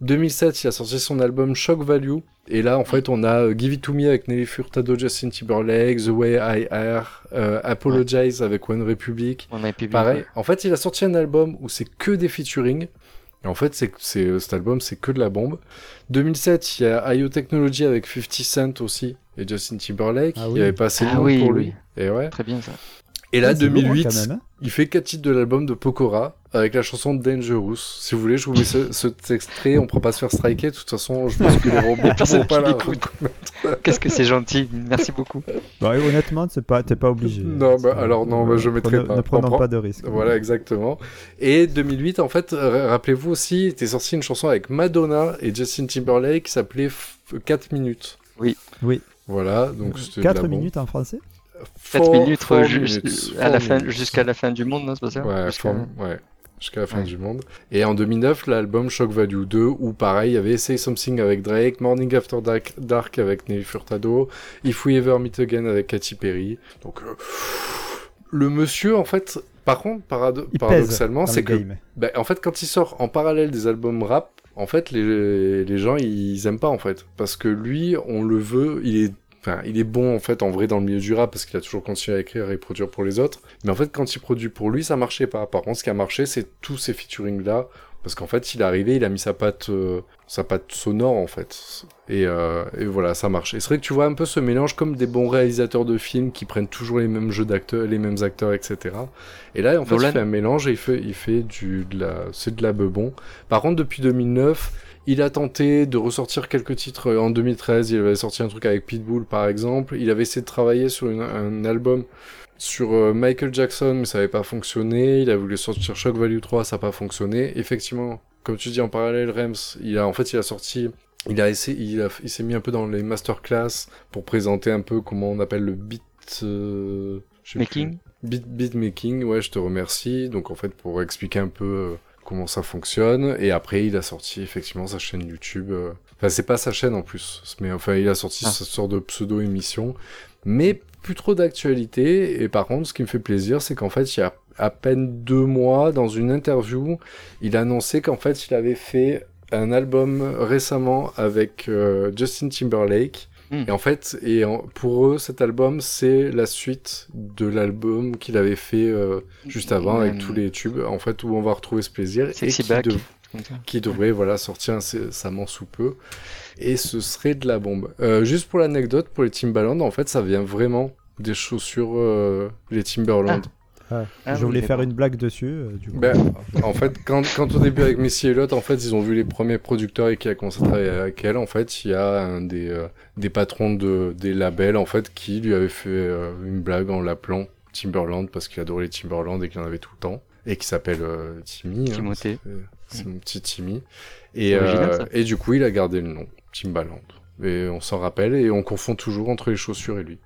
[SPEAKER 3] 2007, il a sorti son album Shock Value. Et là, en fait, on a euh, Give It To Me avec Nelly Furtado, Justin Timberlake, The Way I Are, euh, Apologize avec One Republic.
[SPEAKER 5] On a publié.
[SPEAKER 3] Pareil. En fait, il a sorti un album où c'est que des featuring. Et en fait, c'est, c'est, euh, cet album, c'est que de la bombe. 2007, il y a IO Technology avec 50 Cent aussi et Justin Timberlake.
[SPEAKER 4] Ah
[SPEAKER 3] Il
[SPEAKER 4] oui.
[SPEAKER 3] y avait pas assez de
[SPEAKER 5] Ah
[SPEAKER 3] monde
[SPEAKER 5] oui,
[SPEAKER 3] pour
[SPEAKER 5] oui.
[SPEAKER 3] lui. Et ouais.
[SPEAKER 5] Très bien ça.
[SPEAKER 3] Et là,
[SPEAKER 4] Ouais, c'est lourd, hein,
[SPEAKER 3] 2008,
[SPEAKER 4] quand même, hein.
[SPEAKER 3] il fait quatre titres de l'album de Pokora avec la chanson Dangerous. Si vous voulez, je vous mets ce, cet extrait. On pourra pas se faire striker. De toute façon, je pense que les robots vont pas la.
[SPEAKER 5] Qu'est-ce que c'est gentil. Merci beaucoup.
[SPEAKER 4] Bah, honnêtement, c'est pas, t'es pas obligé.
[SPEAKER 3] Non, bah, alors non, bah, je mettrai
[SPEAKER 4] prenez-
[SPEAKER 3] pas.
[SPEAKER 4] Ne
[SPEAKER 3] On
[SPEAKER 4] prenons
[SPEAKER 3] prend-
[SPEAKER 4] pas de risques.
[SPEAKER 3] Voilà, exactement. Et 2008, en fait, rappelez-vous aussi, était sorti une chanson avec Madonna et Justin Timberlake qui s'appelait F- 4 minutes.
[SPEAKER 5] Oui.
[SPEAKER 4] Oui.
[SPEAKER 3] Voilà, donc c'était de
[SPEAKER 4] 4
[SPEAKER 3] la bombe.
[SPEAKER 4] minutes en français?
[SPEAKER 5] 4
[SPEAKER 3] Four-
[SPEAKER 5] minutes,
[SPEAKER 3] four
[SPEAKER 5] euh, ju-
[SPEAKER 3] minutes,
[SPEAKER 5] à la
[SPEAKER 3] four
[SPEAKER 5] fin,
[SPEAKER 3] minutes.
[SPEAKER 5] jusqu'à la fin du monde, non, c'est pas ça
[SPEAKER 3] Ouais,
[SPEAKER 5] Jusqu'à-
[SPEAKER 3] ouais, la fin
[SPEAKER 5] Ouais.
[SPEAKER 3] du monde. Et en 2009, l'album Shock Value 2, où pareil, il y avait Say Something avec Drake, Morning After Dark, Dark avec Nelly Furtado, If We Ever Meet Again avec Katy Perry. Donc, euh, le monsieur, en fait, par contre, parado-
[SPEAKER 4] Il
[SPEAKER 3] paradoxalement, c'est que bah, en fait, quand il sort en parallèle des albums rap, en fait, les, les gens, ils aiment pas, en fait. Parce que lui, on le veut, il est, enfin, il est bon, en fait, en vrai, dans le milieu du rap, parce qu'il a toujours continué à écrire et produire pour les autres. Mais en fait, quand il produit pour lui, ça marchait pas. Par contre, ce qui a marché, c'est tous ces featuring-là. Parce qu'en fait, il est arrivé, il a mis sa patte, euh, sa patte sonore, en fait. Et, euh, et voilà, ça marche. Et c'est vrai que tu vois un peu ce mélange comme des bons réalisateurs de films qui prennent toujours les mêmes jeux d'acteurs, les mêmes acteurs, etc. Et là, en fait,
[SPEAKER 5] Nolan.
[SPEAKER 3] il fait un mélange et il fait, il fait du, de la, c'est de la bebon. Par contre, depuis 2009, il a tenté de ressortir quelques titres en 2013. Il avait sorti un truc avec Pitbull, par exemple. Il avait essayé de travailler sur une- un album sur euh, Michael Jackson, mais ça n'avait pas fonctionné. Il a voulu sortir Shock Value 3, ça n'a pas fonctionné. Effectivement, comme tu dis en parallèle, Rems, il a, en fait, il a sorti, il a essayé, il, a- il s'est mis un peu dans les masterclass pour présenter un peu comment on appelle le beat, euh,
[SPEAKER 5] Making
[SPEAKER 3] plus. Beat, beat making, ouais, je te remercie. Donc en fait, pour expliquer un peu euh, comment ça fonctionne. Et après, il a sorti effectivement sa chaîne YouTube. euh, Enfin, c'est pas sa chaîne en plus, mais enfin, il a sorti
[SPEAKER 5] Ah.
[SPEAKER 3] cette sorte de pseudo-émission. Mais plus trop d'actualité. Et par contre, ce qui me fait plaisir, c'est qu'en fait, il y a à peine deux mois, dans une interview, il a annoncé qu'en fait, il avait fait un album récemment avec euh, Justin Timberlake.
[SPEAKER 5] Hmm.
[SPEAKER 3] Et en fait, et en- pour eux, cet album, c'est la suite de l'album qu'il avait fait euh, juste avant avec
[SPEAKER 5] Euh,
[SPEAKER 3] tous les tubes, en fait, où on va retrouver ce plaisir et qui, dev- qui devrait voilà sortir incessamment sous peu. Et ce serait de la bombe. Euh, juste pour l'anecdote, pour les Timbaland, en fait, ça vient vraiment des chaussures, euh, les Timberland.
[SPEAKER 4] Ah,
[SPEAKER 5] Ah
[SPEAKER 4] je
[SPEAKER 5] oui,
[SPEAKER 4] voulais faire une blague dessus. euh, du coup.
[SPEAKER 3] Ben, en fait, quand, quand au début avec Missy Elliott, en fait, ils ont vu les premiers producteurs et qui a commencé à travailler avec elle, en fait, il y a un des, euh, des patrons de, des labels, en fait, qui lui avait fait euh, une blague en l'appelant Timberland parce qu'il adorait les Timberland et qu'il en avait tout le temps. Et qui s'appelle euh, Timmy. hein.
[SPEAKER 5] Timothée.
[SPEAKER 3] C'est- C'est mon petit Timmy. Et,
[SPEAKER 5] original,
[SPEAKER 3] euh, et du coup, il a gardé le nom, Timbaland. Et on s'en rappelle et on confond toujours entre les chaussures et lui.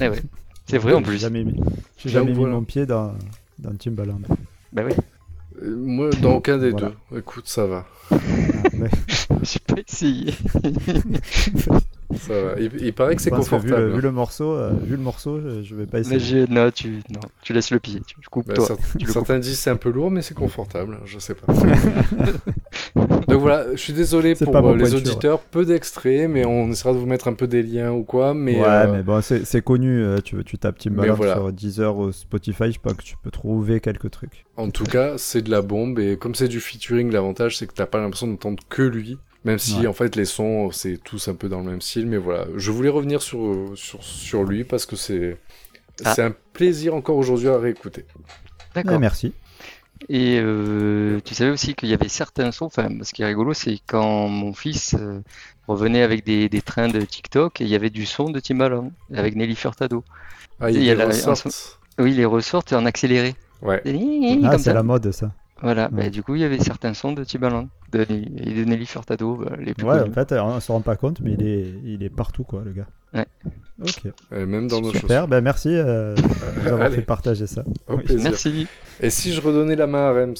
[SPEAKER 5] Eh ouais. C'est vrai en
[SPEAKER 4] J'ai
[SPEAKER 5] plus.
[SPEAKER 4] jamais mis, j'ai jamais mis
[SPEAKER 3] voilà.
[SPEAKER 4] mon pied dans, dans Timbaland.
[SPEAKER 5] Bah oui.
[SPEAKER 3] Euh, Moi, dans aucun des
[SPEAKER 4] Voilà.
[SPEAKER 3] deux. Écoute, ça va.
[SPEAKER 4] Ah, mais-
[SPEAKER 5] J'ai pas essayé.
[SPEAKER 3] Ça va. Il, il paraît que c'est
[SPEAKER 4] que vu,
[SPEAKER 3] confortable.
[SPEAKER 4] le, vu le morceau, euh, vu le morceau, je, je vais pas
[SPEAKER 5] Mais
[SPEAKER 4] essayer.
[SPEAKER 5] j'ai- non, tu... non, tu laisses le pied. Tu coupes
[SPEAKER 3] Bah,
[SPEAKER 5] toi. tu
[SPEAKER 3] certains disent c'est un peu lourd, mais c'est confortable. Je sais pas. Donc voilà, je suis désolé
[SPEAKER 4] C'est
[SPEAKER 3] pour
[SPEAKER 4] pas
[SPEAKER 3] euh, les auditeurs. Peu d'extraits, mais on essaiera de vous mettre un peu des liens ou quoi. Mais,
[SPEAKER 4] ouais,
[SPEAKER 3] euh,
[SPEAKER 4] mais bon, c'est connu. euh, tu, tu tapes Timbaland
[SPEAKER 3] Mais voilà.
[SPEAKER 4] sur Deezer ou Spotify, je pense que tu peux trouver quelques trucs.
[SPEAKER 3] en tout cas, c'est de la bombe. Et comme c'est du featuring, l'avantage c'est que t'as pas l'impression d'entendre que lui. Même si
[SPEAKER 4] Ouais.
[SPEAKER 3] en fait les sons c'est tous un peu dans le même style, mais voilà, je voulais revenir sur sur sur lui parce que c'est
[SPEAKER 5] Ah.
[SPEAKER 3] c'est un plaisir encore aujourd'hui à réécouter.
[SPEAKER 5] D'accord.
[SPEAKER 4] Ouais, merci.
[SPEAKER 5] Et euh, tu savais aussi qu'il y avait certains sons, enfin, ce qui est rigolo, c'est quand mon fils euh, revenait avec des, des trains de TikTok et il y avait du son de Timbaland avec Nelly Furtado.
[SPEAKER 3] Ah,
[SPEAKER 5] Il
[SPEAKER 3] il
[SPEAKER 5] y a
[SPEAKER 3] les
[SPEAKER 5] la-
[SPEAKER 3] ressortent.
[SPEAKER 5] Oui, les ressortent en accéléré.
[SPEAKER 3] Ouais.
[SPEAKER 4] Ah, c'est la mode, ça.
[SPEAKER 5] Voilà,
[SPEAKER 4] Ouais.
[SPEAKER 5] bah, du coup, il y avait certains sons de Timbaland de, et de Nelly Furtado, bah, les plus
[SPEAKER 4] Ouais,
[SPEAKER 5] connus.
[SPEAKER 4] en fait, on se rend pas compte, mais il est, il est partout, quoi, le gars.
[SPEAKER 5] Ouais.
[SPEAKER 4] Ok.
[SPEAKER 3] Et même dans nos
[SPEAKER 4] Super, ben merci euh, de nous avoir
[SPEAKER 3] Allez.
[SPEAKER 4] fait partager ça. Oui.
[SPEAKER 5] Merci.
[SPEAKER 3] Et si je redonnais la main à Rems?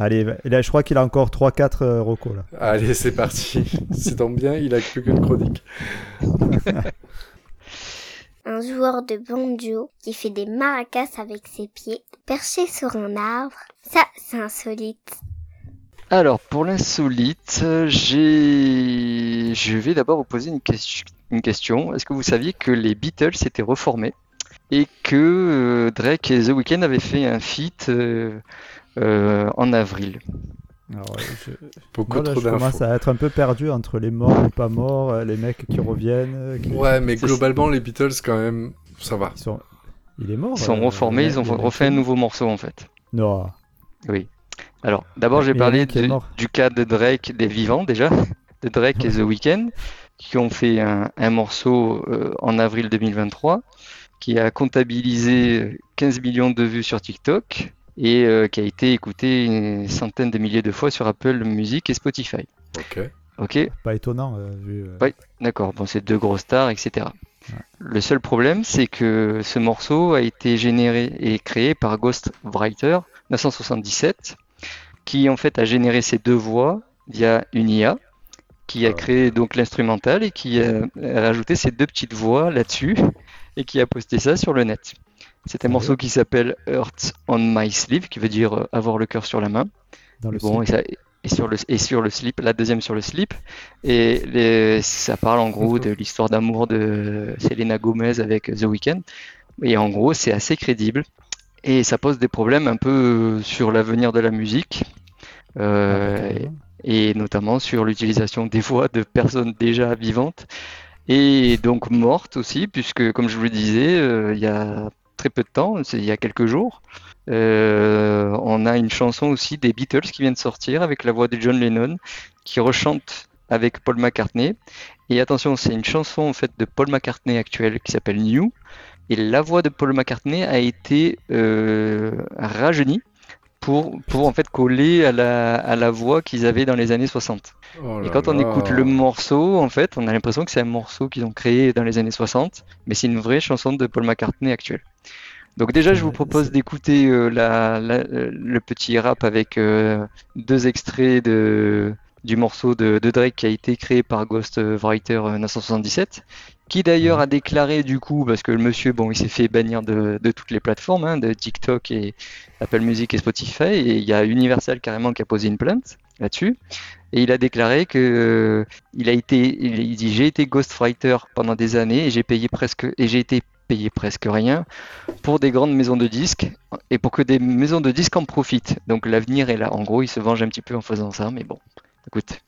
[SPEAKER 4] Allez, va- là, je crois qu'il a encore 3-4 euh, recos là.
[SPEAKER 3] Allez, c'est parti. C'est tant bien, il a plus qu'une chronique.
[SPEAKER 1] Un joueur de banjo qui fait des maracas avec ses pieds perché sur un arbre. Ça, c'est insolite.
[SPEAKER 5] Alors, pour l'insolite, j'ai... je vais d'abord vous poser une question. Est-ce que vous saviez que les Beatles s'étaient reformés et que euh, Drake et The Weeknd avaient fait un feat euh, euh, en avril?
[SPEAKER 4] Alors, euh, je,
[SPEAKER 3] Beaucoup
[SPEAKER 4] moi, là,
[SPEAKER 3] trop
[SPEAKER 4] je commence à être un peu perdu entre les morts, les pas morts, euh, les mecs qui reviennent. euh, qui...
[SPEAKER 3] Ouais, mais globalement, les Beatles, quand même, ça va.
[SPEAKER 4] Ils sont... Il est mort.
[SPEAKER 5] Ils sont
[SPEAKER 4] euh,
[SPEAKER 5] reformés, ils ont refait un nouveau morceau en fait.
[SPEAKER 4] Non.
[SPEAKER 5] Oui. Alors, d'abord, j'ai parlé du, du cas de Drake, des vivants déjà, de Drake et The Weeknd, qui ont fait un, un morceau euh, en avril 2023, qui a comptabilisé 15 millions de vues sur TikTok et euh, qui a été écouté une centaine de milliers de fois sur Apple Music et Spotify.
[SPEAKER 3] Ok.
[SPEAKER 5] Ok,
[SPEAKER 4] Pas étonnant, euh, vu. euh,
[SPEAKER 5] Ouais. d'accord, bon, c'est deux grosses stars, etc. Le seul problème, c'est que ce morceau a été généré et créé par Ghostwriter 977, qui en fait a généré ces deux voix via une IA, qui a
[SPEAKER 3] Ah.
[SPEAKER 5] créé donc l'instrumental et qui a a rajouté ces deux petites voix là-dessus et qui a posté ça sur le net. C'est un morceau qui s'appelle Heart on My Sleeve, qui veut dire euh, avoir le cœur sur la main.
[SPEAKER 4] Dans le
[SPEAKER 5] Bon, et,
[SPEAKER 4] slip.
[SPEAKER 5] ça, et sur le et sur le slip, la deuxième sur le slip, et les- ça parle en gros de l'histoire d'amour de Selena Gomez avec The Weeknd. Et en gros, c'est assez crédible et ça pose des problèmes un peu sur l'avenir de la musique.
[SPEAKER 4] Ah,
[SPEAKER 5] euh,
[SPEAKER 4] carrément.
[SPEAKER 5] et notamment sur l'utilisation des voix de personnes déjà vivantes et donc mortes aussi, puisque comme je vous le disais, euh, il y a très peu de temps, c'est il y a quelques jours, euh, on a une chanson aussi des Beatles qui vient de sortir avec la voix de John Lennon qui rechante avec Paul McCartney. Et attention, c'est une chanson en fait de Paul McCartney actuel qui s'appelle New. Et la voix de Paul McCartney a été euh, rajeunie pour, pour en fait coller à la, à la voix qu'ils avaient dans les années 60.
[SPEAKER 3] Oh
[SPEAKER 5] Et quand on
[SPEAKER 3] là.
[SPEAKER 5] écoute le morceau, en fait, on a l'impression que c'est un morceau qu'ils ont créé dans les années 60, mais c'est une vraie chanson de Paul McCartney actuelle. Donc déjà, je vous propose d'écouter euh, la, la- euh, le petit rap avec euh, deux extraits de, du morceau de, de Drake qui a été créé par Ghostwriter euh, 977, qui d'ailleurs a déclaré du coup, parce que le monsieur, bon, il s'est fait bannir de, de toutes les plateformes, hein, de TikTok et Apple Music et Spotify, et il y a Universal carrément qui a posé une plainte là-dessus. Et il a déclaré que euh, il a été, il, il dit j'ai été ghostwriter pendant des années et j'ai payé presque et j'ai été payé presque rien pour des grandes maisons de disques et pour que des maisons de disques en profitent. Donc l'avenir est là. En gros, il se venge un petit peu en faisant ça, mais bon, Écoute.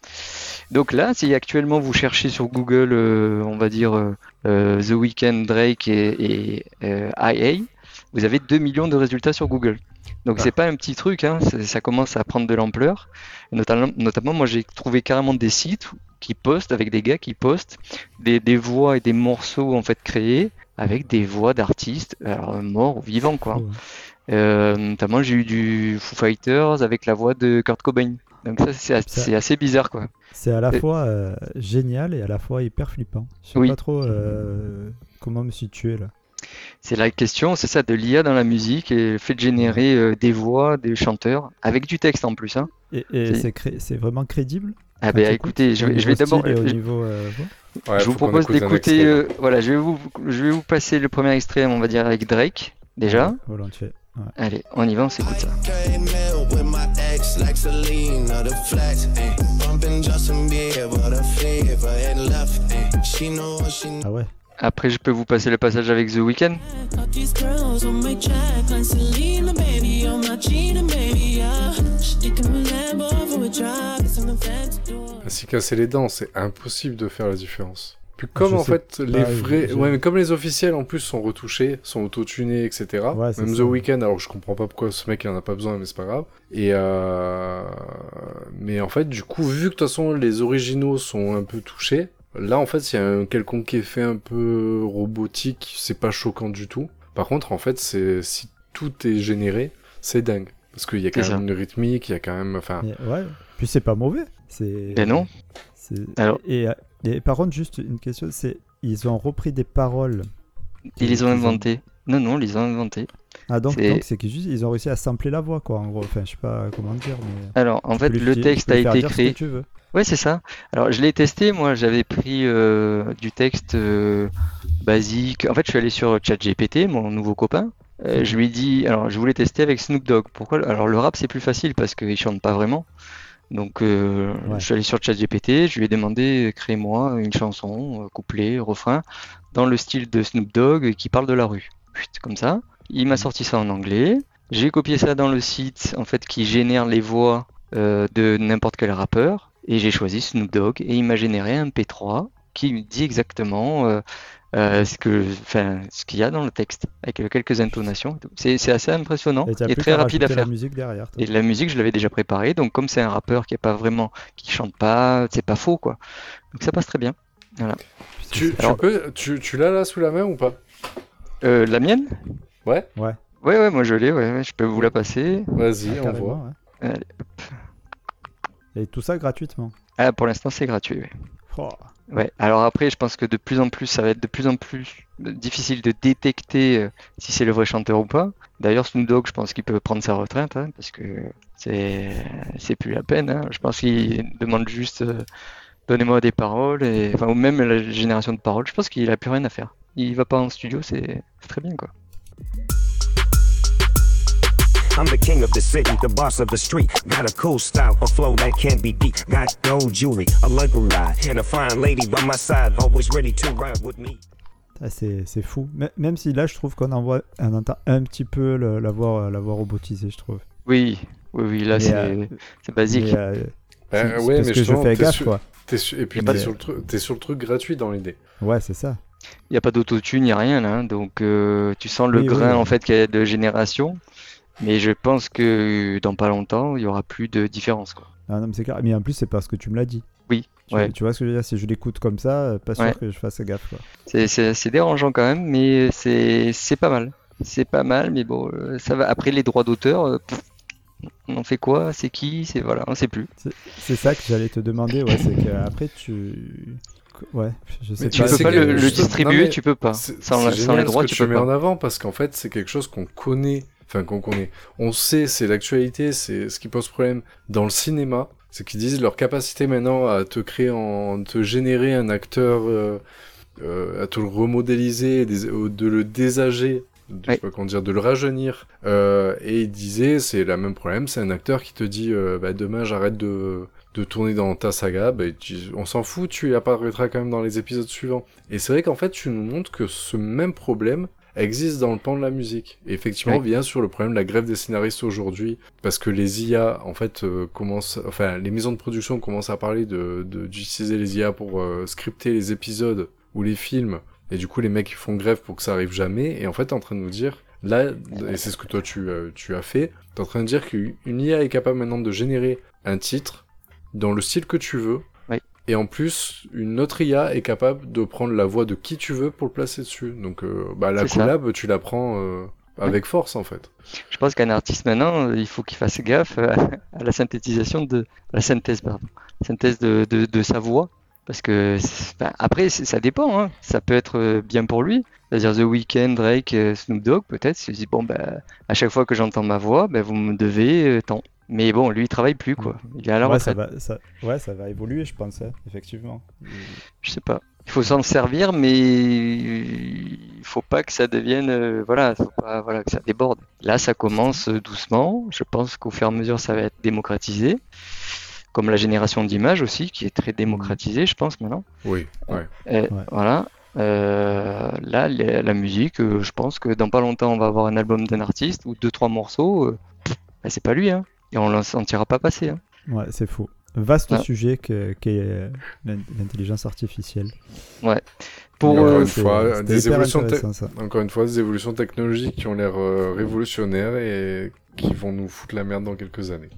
[SPEAKER 5] Donc là, si actuellement vous cherchez sur Google, euh, on va dire euh, euh, The Weeknd, Drake et, et IA, vous avez 2 millions de résultats sur Google. Donc
[SPEAKER 3] Ah.
[SPEAKER 5] c'est pas un petit truc, hein, ça commence à prendre de l'ampleur. Notamment, notamment, moi j'ai trouvé carrément des sites qui postent avec des gars qui postent des, des voix et des morceaux en fait créés avec des voix d'artistes morts ou vivants quoi.
[SPEAKER 4] Ouais.
[SPEAKER 5] Euh, notamment j'ai eu du Foo Fighters avec la voix de Kurt Cobain. Donc ça c'est as-
[SPEAKER 4] Ça-
[SPEAKER 5] c'est assez bizarre quoi.
[SPEAKER 4] C'est à la fois euh, génial et à la fois hyper flippant. Je sais
[SPEAKER 5] Oui.
[SPEAKER 4] pas trop euh, comment me situer là.
[SPEAKER 5] C'est la question, c'est ça, de l'IA dans la musique et le fait de générer euh, des voix, des chanteurs, avec du texte en plus. Hein.
[SPEAKER 4] Et, et
[SPEAKER 5] C'est-
[SPEAKER 4] cré- vraiment crédible?
[SPEAKER 5] Ah ben écoutez, je vais, je
[SPEAKER 4] niveau
[SPEAKER 5] vais d'abord, je,
[SPEAKER 4] euh,
[SPEAKER 3] Ouais,
[SPEAKER 5] vous propose d'écouter, euh, voilà, je vais vous, je vais vous passer le premier extrait, on va dire avec Drake, déjà.
[SPEAKER 4] Volontiers. Ouais.
[SPEAKER 5] Allez, on y va, on s'écoute ça.
[SPEAKER 6] What she
[SPEAKER 4] Ah ouais.
[SPEAKER 5] Après, je peux vous passer le passage avec The Weeknd.
[SPEAKER 3] Ainsi casser les dents, c'est impossible de faire la différence. Puis comme
[SPEAKER 4] Je
[SPEAKER 3] en fait les vrais,
[SPEAKER 4] je-
[SPEAKER 3] ouais, mais comme les officiels en plus sont retouchés, sont autotunés, etc.
[SPEAKER 4] Ouais,
[SPEAKER 3] Même
[SPEAKER 4] ça.
[SPEAKER 3] The Weeknd, alors je comprends pas pourquoi ce mec il en a pas besoin, mais c'est pas grave. Et euh... mais en fait, du coup, vu que de toute façon les originaux sont un peu touchés, là en fait, s'il y a un quelconque effet un peu robotique, c'est pas choquant du tout. Par contre, en fait, c'est si tout est généré, c'est dingue. Parce qu'il y a quand même une rythmique, il y a quand même, enfin,
[SPEAKER 4] ouais. Puis c'est pas mauvais. C'est.
[SPEAKER 5] Ben non. Alors-
[SPEAKER 4] Et, euh, et par contre, juste une question, c'est ils ont repris des paroles.
[SPEAKER 5] Ils les ont
[SPEAKER 4] qu'ils
[SPEAKER 5] inventés. Non, non, ils les ont inventés.
[SPEAKER 4] Ah donc
[SPEAKER 5] C'est-
[SPEAKER 4] donc c'est qu'ils juste ils ont réussi à sampler la voix quoi en gros. Enfin je sais pas comment dire mais.
[SPEAKER 5] Alors, en fait, le texte a été
[SPEAKER 4] ce
[SPEAKER 5] créé.
[SPEAKER 4] que tu veux.
[SPEAKER 5] Ouais, c'est ça. Alors, je l'ai testé, moi, j'avais pris euh, du texte euh, basique. En fait, je suis allé sur ChatGPT, mon nouveau copain. Euh, je lui ai dit, alors, je voulais tester avec Snoop Dogg. Pourquoi? Alors, le rap, c'est plus facile parce qu'il chante pas vraiment. Donc, euh,
[SPEAKER 4] Ouais.
[SPEAKER 5] je suis allé sur ChatGPT, je lui ai demandé, crée-moi une chanson, euh, couplet, refrain, dans le style de Snoop Dogg qui parle de la rue. Comme ça. Il m'a sorti ça en anglais. J'ai copié ça dans le site, en fait, qui génère les voix euh, de n'importe quel rappeur et j'ai choisi Snoop Dogg et il m'a généré un P3 qui me dit exactement euh, euh, ce que, enfin, ce qu'il y a dans le texte avec euh, quelques intonations. C'est c'est assez impressionnant
[SPEAKER 4] Et
[SPEAKER 5] très rapide à
[SPEAKER 4] la
[SPEAKER 5] faire.
[SPEAKER 4] musique derrière. toi.
[SPEAKER 5] Et la musique, je l'avais déjà préparée, donc comme c'est un rappeur qui est pas vraiment, qui chante pas, c'est pas faux quoi. Donc ça passe très bien.
[SPEAKER 3] tu, tu
[SPEAKER 5] Alors-
[SPEAKER 3] peux, tu, tu l'as là sous la main ou pas?
[SPEAKER 5] Euh, la mienne?
[SPEAKER 3] Ouais.
[SPEAKER 5] Ouais, ouais, moi je l'ai, ouais, ouais, je peux vous la passer.
[SPEAKER 3] Vas-y, on
[SPEAKER 4] Carrément,
[SPEAKER 3] voit.
[SPEAKER 4] ouais.
[SPEAKER 5] Allez.
[SPEAKER 4] Et tout ça gratuitement.
[SPEAKER 5] Ah, pour l'instant, c'est gratuit. ouais.
[SPEAKER 4] Oh.
[SPEAKER 5] Ouais, alors après, je pense que de plus en plus, ça va être de plus en plus difficile de détecter euh, si c'est le vrai chanteur ou pas. D'ailleurs, Snoop Dogg, je pense qu'il peut prendre sa retraite, hein, parce que c'est plus la peine. hein. Je pense qu'il demande juste euh, donnez-moi des paroles, et ou même la génération de paroles. Je pense qu'il a plus rien à faire. Il va pas en studio, c'est très bien quoi.
[SPEAKER 7] I'm the king of the city, the boss of the street. Got a cool style, a flow that can't be beat. Got gold jewelry, a luxury ride, and a fine lady by my side, always ready to ride with me.
[SPEAKER 4] Ah, c'est c'est fou. M- même si là je trouve qu'on en voit- on entend un petit peu le- la voix la voix robotisée je trouve.
[SPEAKER 5] Oui, oui, oui, là c'est
[SPEAKER 4] euh,
[SPEAKER 5] c'est basique.
[SPEAKER 4] Euh,
[SPEAKER 3] Euh,
[SPEAKER 4] c'est
[SPEAKER 3] ouais,
[SPEAKER 4] parce
[SPEAKER 3] mais
[SPEAKER 4] que je fais gaffe
[SPEAKER 3] sur-
[SPEAKER 4] quoi.
[SPEAKER 3] T'es su- Et puis t'es sur, le truc- t'es sur le truc gratuit dans l'idée.
[SPEAKER 4] Ouais c'est ça.
[SPEAKER 5] Il n'y a pas d'autotune, il n'y a rien là, hein, donc euh, tu sens le
[SPEAKER 4] Oui, oui,
[SPEAKER 5] grain
[SPEAKER 4] oui.
[SPEAKER 5] en fait qu'il y a de génération, mais je pense que dans pas longtemps, il y aura plus de différence quoi.
[SPEAKER 4] Ah, non mais c'est clair. Mais en plus c'est parce que tu me l'as dit.
[SPEAKER 5] Oui,
[SPEAKER 4] Tu,
[SPEAKER 5] ouais.
[SPEAKER 4] tu vois ce que je veux dire? Si je l'écoute comme ça, pas sûr
[SPEAKER 5] Ouais.
[SPEAKER 4] que je fasse gaffe quoi.
[SPEAKER 5] C'est dérangeant quand même, mais c'est c'est pas mal. C'est pas mal, mais bon, euh, ça va. Après les droits d'auteur, euh, on en fait quoi? C'est qui? C'est voilà, on sait plus.
[SPEAKER 4] C'est ça que j'allais te demander. Ouais c'est que après tu. Ouais je sais
[SPEAKER 3] Mais
[SPEAKER 5] Tu peux pas le, distribuer,
[SPEAKER 3] non,
[SPEAKER 5] tu peux pas.
[SPEAKER 3] C'est
[SPEAKER 5] Sans, les droits,
[SPEAKER 3] que
[SPEAKER 5] tu
[SPEAKER 3] tu
[SPEAKER 5] peux
[SPEAKER 3] mets
[SPEAKER 5] pas.
[SPEAKER 3] en avant parce qu'en fait, c'est quelque chose qu'on connaît, enfin qu'on connaît. On sait, c'est l'actualité, c'est ce qui pose problème dans le cinéma. C'est qu'ils disent leur capacité maintenant à te créer, en, te générer un acteur, euh, euh, à te le remodéliser, de le désager, de, je sais pas comment dire, de le rajeunir. Euh, et il disait, c'est le même problème, c'est un acteur qui te dit, euh, bah, demain j'arrête de, de tourner dans ta saga, bah, tu- on s'en fout, tu apparaîtras quand même dans les épisodes suivants. Et c'est vrai qu'en fait, tu nous montres que ce même problème existe dans le pan de la musique. Et effectivement,
[SPEAKER 5] Oui.
[SPEAKER 3] vient sur le problème de la grève des scénaristes aujourd'hui, parce que les IA, en fait, euh, commencent, enfin, les maisons de production commencent à parler de de- d'utiliser les IA pour euh, scripter les épisodes ou les films, et du coup, les mecs ils font grève pour que ça arrive jamais. Et en fait, t'es en train de nous dire, là, et c'est ce que toi tu euh, tu as fait, t'es en train de dire qu'une IA est capable maintenant de générer un titre dans le style que tu veux. Et en plus, une autre IA est capable de prendre la voix de qui tu veux pour le placer dessus. Donc, euh, bah, la
[SPEAKER 5] ça.
[SPEAKER 3] collab, tu la prends euh, avec force, en fait.
[SPEAKER 5] Je pense qu'un artiste maintenant, il faut qu'il fasse gaffe à, la synthétisation de à la synthèse, pardon, synthèse de, de, de sa voix. Parce que enfin, après, ça dépend. Hein. Ça peut être euh, bien pour lui. C'est-à-dire The Weeknd, Drake, Snoop Dogg, peut-être. Il se dit bon, bah, à chaque fois que j'entends ma voix, bah, vous me devez tant. Mais bon, lui, il travaille plus, quoi. Il est à la
[SPEAKER 4] ouais, ça va, ça, ouais, ça va évoluer, je pense, hein, effectivement.
[SPEAKER 5] Je sais pas. Il faut s'en servir, mais il faut pas que ça devienne, euh, voilà, faut pas, voilà, que ça déborde. Là, ça commence euh, doucement. Je pense qu'au fur et à mesure, ça va être démocratisé, comme la génération d'images aussi, qui est très démocratisée, je pense maintenant.
[SPEAKER 3] Oui, ouais.
[SPEAKER 5] Euh,
[SPEAKER 4] Ouais.
[SPEAKER 5] Voilà. Euh, là, la, la musique, euh, je pense que dans pas longtemps, on va avoir un album d'un artiste ou deux trois morceaux. euh, bah, c'est pas lui, hein. Et on l'en sentira pas passer. Hein.
[SPEAKER 4] Ouais, c'est fou. Vaste
[SPEAKER 5] Ouais.
[SPEAKER 4] sujet que- qu'est euh, l'in- l'intelligence artificielle.
[SPEAKER 5] Pour
[SPEAKER 3] Encore
[SPEAKER 5] euh,
[SPEAKER 3] une fois, des évolutions. Encore une fois, des évolutions technologiques qui ont l'air euh, révolutionnaires et qui vont nous foutre la merde dans quelques années.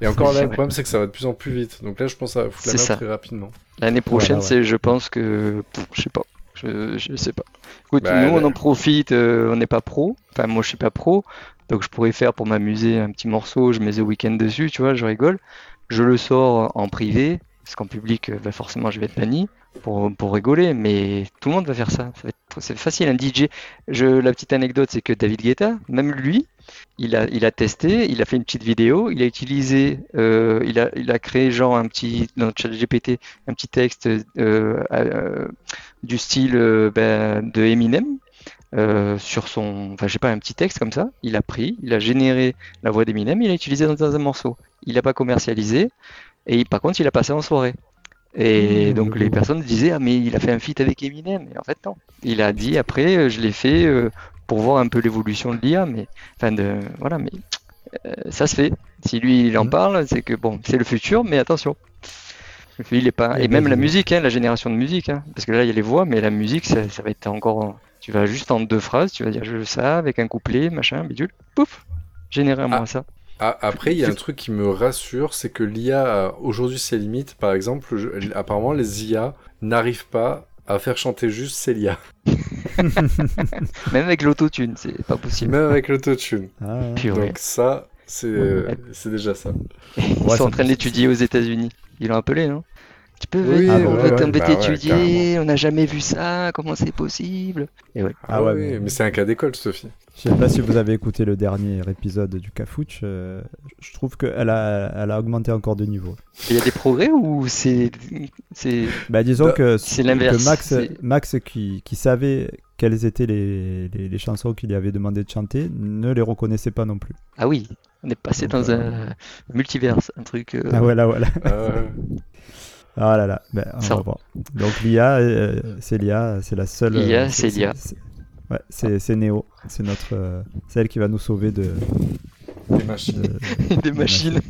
[SPEAKER 3] Et encore là, le
[SPEAKER 5] Ouais.
[SPEAKER 3] problème, c'est que ça va de plus en plus vite. Donc là, je pense va foutre la
[SPEAKER 5] C'est
[SPEAKER 3] merde
[SPEAKER 5] ça.
[SPEAKER 3] très rapidement.
[SPEAKER 5] L'année prochaine,
[SPEAKER 4] ouais.
[SPEAKER 5] c'est, je pense que, pff, je sais pas, je, je sais pas. Écoute,
[SPEAKER 3] Bah,
[SPEAKER 5] nous, on en profite, euh, on n'est pas pro. Enfin, moi, je suis pas pro, donc je pourrais faire pour m'amuser un petit morceau, je mets The Weeknd dessus, tu vois, je rigole. Je le sors en privé, parce qu'en public, euh, bah, forcément, je vais être banni pour, pour rigoler, mais tout le monde va faire ça. C'est facile, un DJ. La petite anecdote, c'est que David Guetta, même lui, il a, il a testé, il a fait une petite vidéo, il a utilisé, euh, il a, il a créé genre un petit, dans ChatGPT, un petit texte euh, du style ben, de Eminem euh, sur son, enfin je sais pas, un petit texte comme ça. Il a pris, il a généré la voix d'Eminem, il l'a utilisé dans, dans un morceau. Il n'a pas commercialisé et par contre il a passé en soirée. Et
[SPEAKER 4] Mmh,
[SPEAKER 5] donc les personnes disaient ah mais il a fait un feat avec Eminem et en fait non. Il a dit après euh, je l'ai fait euh, pour voir un peu l'évolution de l'IA mais enfin de voilà mais euh, ça se fait. Si lui il en
[SPEAKER 4] Mhm.
[SPEAKER 5] parle c'est que bon c'est le futur mais attention. Il est pas
[SPEAKER 4] Et
[SPEAKER 5] même la musique hein, la génération de musique hein, parce que là il y a les voix mais la musique ça, ça va être encore tu vas juste en deux phrases tu vas dire je ça avec un couplet machin bidule pouf générer-moi
[SPEAKER 3] Ah.
[SPEAKER 5] ça.
[SPEAKER 3] Ah, après, il y a un truc qui me rassure, c'est que l'IA a aujourd'hui ses limites. Par exemple, je- apparemment, les IA n'arrivent pas à faire chanter juste Célia,
[SPEAKER 5] Même avec l'autotune c'est pas possible.
[SPEAKER 3] même avec l'autotune.
[SPEAKER 4] Ah, ouais.
[SPEAKER 3] Donc ça, c'est euh, c'est déjà ça.
[SPEAKER 5] Ils
[SPEAKER 4] Ouais,
[SPEAKER 5] sont en train de l'étudier aux États-unis. Ils l'ont appelé, non? Tu peux
[SPEAKER 3] Oui,
[SPEAKER 5] venir,
[SPEAKER 4] ah
[SPEAKER 5] on
[SPEAKER 4] ouais,
[SPEAKER 5] va t'embêter
[SPEAKER 3] Bah ouais,
[SPEAKER 5] étudier, on n'a jamais vu ça, comment c'est possible? Et ouais.
[SPEAKER 4] Ah ouais,
[SPEAKER 3] oui,
[SPEAKER 4] mais-
[SPEAKER 3] mais, c'est un cas d'école, Sophie.
[SPEAKER 4] Je sais pas si vous avez écouté le dernier épisode du Cafouche. euh, je trouve qu'elle a, elle a augmenté encore de niveau.
[SPEAKER 5] Il y a des progrès ou c'est. c'est...
[SPEAKER 4] Bah, disons que,
[SPEAKER 5] c'est l'inverse,
[SPEAKER 4] que Max,
[SPEAKER 5] c'est-
[SPEAKER 4] Max qui, qui savait quelles étaient les, les, les chansons qu'il lui avait demandé de chanter, ne les reconnaissait pas non plus.
[SPEAKER 5] Ah oui, on est passé
[SPEAKER 4] Donc,
[SPEAKER 5] dans
[SPEAKER 4] euh,
[SPEAKER 5] un multiverse, un truc. euh,
[SPEAKER 4] Ah voilà, voilà. Ah là là, ben, on va voir. Donc l'IA, euh, c'est l'IA, c'est la seule.
[SPEAKER 5] L'IA,
[SPEAKER 4] euh,
[SPEAKER 5] c'est l'IA.
[SPEAKER 4] Ouais, c'est c'est Neo, c'est notre, euh, c'est elle qui va nous sauver de,
[SPEAKER 3] des machines.
[SPEAKER 4] de-
[SPEAKER 5] des machines.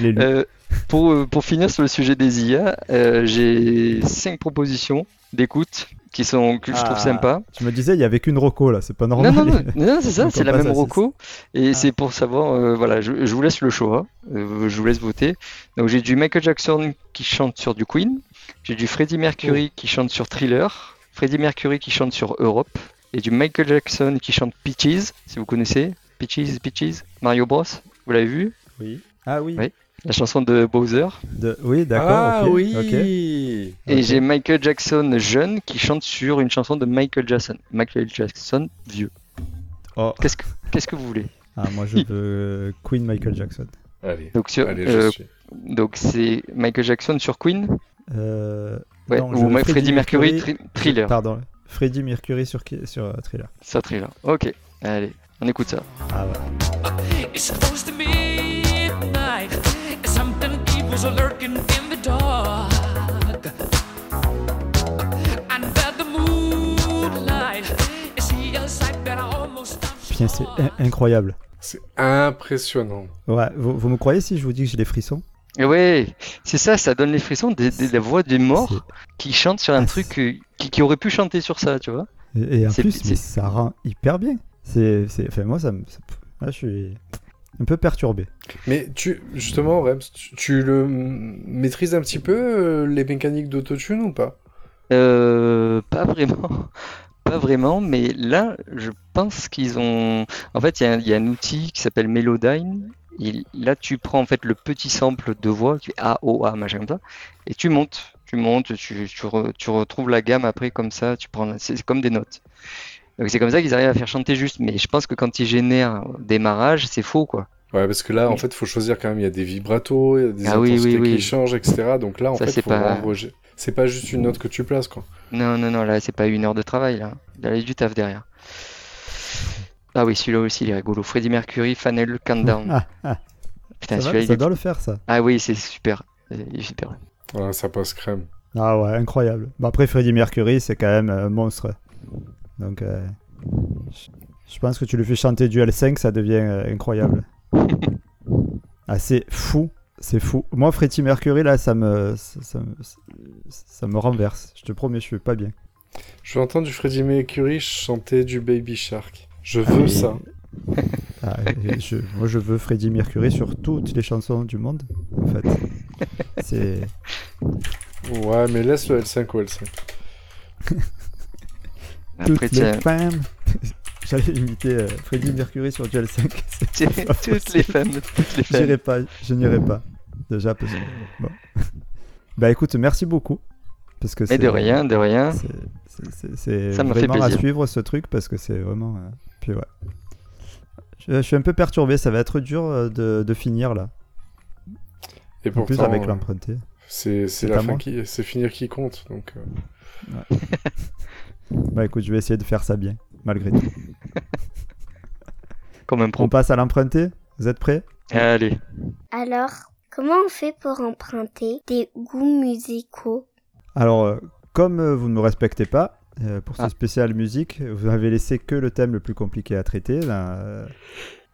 [SPEAKER 4] l'élu.
[SPEAKER 5] Euh, pour, euh, pour finir sur le sujet des IA, euh, j'ai cinq propositions d'écoute qui sont que je trouve
[SPEAKER 4] Ah.
[SPEAKER 5] sympas.
[SPEAKER 4] Je me disais, il y avait qu'une Roco là, c'est pas
[SPEAKER 5] Non,
[SPEAKER 4] normal.
[SPEAKER 5] non, non, non, c'est ça, c'est
[SPEAKER 4] on
[SPEAKER 5] la même roco. Et
[SPEAKER 4] Ah.
[SPEAKER 5] c'est pour savoir, euh, voilà, je, je vous laisse le choix, euh, je vous laisse voter. Donc j'ai du Michael Jackson qui chante sur du Queen, j'ai du Freddie Mercury qui chante sur Thriller, Freddie Mercury qui chante sur Europe, et du Michael Jackson qui chante Peaches, si vous connaissez. Peaches, Peaches, Mario Bros, vous l'avez vu?
[SPEAKER 4] Oui. Ah oui.
[SPEAKER 5] Oui. La chanson de Bowser.
[SPEAKER 4] De- Oui, d'accord.
[SPEAKER 3] ah
[SPEAKER 4] ok,
[SPEAKER 3] oui
[SPEAKER 4] ok.
[SPEAKER 5] Et j'ai Michael Jackson jeune qui chante sur une chanson de Michael Jackson. Michael Jackson vieux.
[SPEAKER 4] Oh.
[SPEAKER 5] Qu'est-ce que, qu'est-ce que vous voulez?
[SPEAKER 4] Ah, moi je veux Queen Michael Jackson.
[SPEAKER 3] Allez,
[SPEAKER 5] Donc sur,
[SPEAKER 3] allez,
[SPEAKER 5] euh. Donc c'est Michael Jackson sur Queen?
[SPEAKER 4] Euh,
[SPEAKER 5] ouais,
[SPEAKER 4] non,
[SPEAKER 5] ou Freddie Mercury, Tri- Thriller.
[SPEAKER 4] Pardon, Freddie Mercury sur, sur euh, Thriller.
[SPEAKER 5] Ça Thriller. Ok, allez, on écoute ça.
[SPEAKER 4] Ah ouais.
[SPEAKER 8] Something evil's lurking in the dark. Under the moonlight,
[SPEAKER 4] Putain, c'est in- incroyable.
[SPEAKER 3] C'est impressionnant.
[SPEAKER 4] Ouais, vous, vous me croyez si je vous dis que j'ai les frissons?
[SPEAKER 5] Et ouais, c'est ça, ça donne les frissons des, des- la voix des morts qui chantent sur un
[SPEAKER 4] Ah,
[SPEAKER 5] truc euh, qui, qui aurait pu chanter sur ça, tu vois.
[SPEAKER 4] Et, et en plus, mais ça rend hyper bien. C'est, c'est, enfin, moi, ça me, ça- là, je suis un peu perturbé.
[SPEAKER 3] Mais tu, justement, Rems, tu, tu le maîtrises un petit peu euh, les mécaniques d'autotune ou pas?
[SPEAKER 5] Euh, pas vraiment. Pas vraiment, mais là, je pense qu'ils ont. En fait, il y, a un- il y a un outil qui s'appelle Melodyne. Et là, tu prends en fait le petit sample de voix qui fait A, O, A, machin comme ça, et tu montes. Tu montes, tu, tu, re- tu retrouves la gamme après comme ça, tu prends. C'est comme des notes. Donc c'est comme ça qu'ils arrivent à faire chanter juste. Mais je pense que quand ils génèrent au démarrage, c'est faux, quoi.
[SPEAKER 3] Ouais, parce que là, en fait, faut choisir quand même. Il y a des vibratos, il y a des
[SPEAKER 5] Ah oui,
[SPEAKER 3] intensités
[SPEAKER 5] oui, oui.
[SPEAKER 3] qui changent, etc. Donc là, en
[SPEAKER 5] Ça,
[SPEAKER 3] fait,
[SPEAKER 5] c'est
[SPEAKER 3] faut
[SPEAKER 5] pas-
[SPEAKER 3] C'est pas juste une note que tu places, quoi.
[SPEAKER 5] Non, non, non, là, c'est pas une heure de travail, là. Là, il y a du taf derrière. Ah oui, celui-là aussi, il est rigolo. Freddie Mercury, Funnel Countdown.
[SPEAKER 4] Ah, ah,
[SPEAKER 5] Putain,
[SPEAKER 4] ça, va,
[SPEAKER 5] celui-là, il
[SPEAKER 4] ça
[SPEAKER 5] est-
[SPEAKER 4] doit le faire, ça.
[SPEAKER 5] Ah oui, c'est super. Il est super.
[SPEAKER 3] Voilà, ça passe crème.
[SPEAKER 4] Ah ouais, incroyable. Bon, après, Freddie Mercury, c'est quand même un monstre. Donc, euh, je- pense que tu le fais chanter du L5, ça devient euh, incroyable. Ah, c'est fou. C'est fou. Moi, Freddie Mercury, là, ça me, ça, ça me, ça me renverse. Je te promets, je suis pas bien.
[SPEAKER 3] Je veux entendre du Freddie Mercury chanter du Baby Shark. Je veux
[SPEAKER 4] mais-
[SPEAKER 3] ça.
[SPEAKER 4] Ah, je- moi, je veux Freddie Mercury sur toutes les chansons du monde, en fait. C'est...
[SPEAKER 3] Ouais, mais laisse le L5 au L5.
[SPEAKER 5] Après,
[SPEAKER 4] toutes les femmes. J'allais imiter euh, Freddie Mercury sur du L5. C'est-
[SPEAKER 5] tiens,
[SPEAKER 4] c'est pas
[SPEAKER 5] toutes
[SPEAKER 4] possible.
[SPEAKER 5] les femmes, toutes les femmes.
[SPEAKER 4] J'irai pas, je n'irai pas. Déjà parce que bon. Bah écoute, merci beaucoup parce que
[SPEAKER 5] Mais
[SPEAKER 4] c'est
[SPEAKER 5] de rien, de rien.
[SPEAKER 4] c'est-
[SPEAKER 5] me fait
[SPEAKER 4] vraiment à
[SPEAKER 5] plaisir.
[SPEAKER 4] suivre ce truc parce que c'est vraiment. euh, Puis ouais. Je, je suis un peu perturbé, ça va être dur euh, de, de finir là.
[SPEAKER 3] Et
[SPEAKER 4] En
[SPEAKER 3] pourtant,
[SPEAKER 4] plus avec
[SPEAKER 3] euh,
[SPEAKER 4] l'emprunté.
[SPEAKER 3] c'est la fin qui, c'est finir qui compte. Donc, euh,
[SPEAKER 4] Bah écoute, je vais essayer de faire ça bien, malgré tout.
[SPEAKER 5] Comme un
[SPEAKER 4] On passe à l'emprunté Vous êtes prêts?
[SPEAKER 5] Allez.
[SPEAKER 1] Alors, comment on fait pour emprunter des goûts musicaux?
[SPEAKER 4] Alors, euh, comme euh, vous ne me respectez pas, euh, pour ce
[SPEAKER 5] Ah.
[SPEAKER 4] spécial musique, vous avez laissé que le thème le plus compliqué à traiter dans, euh,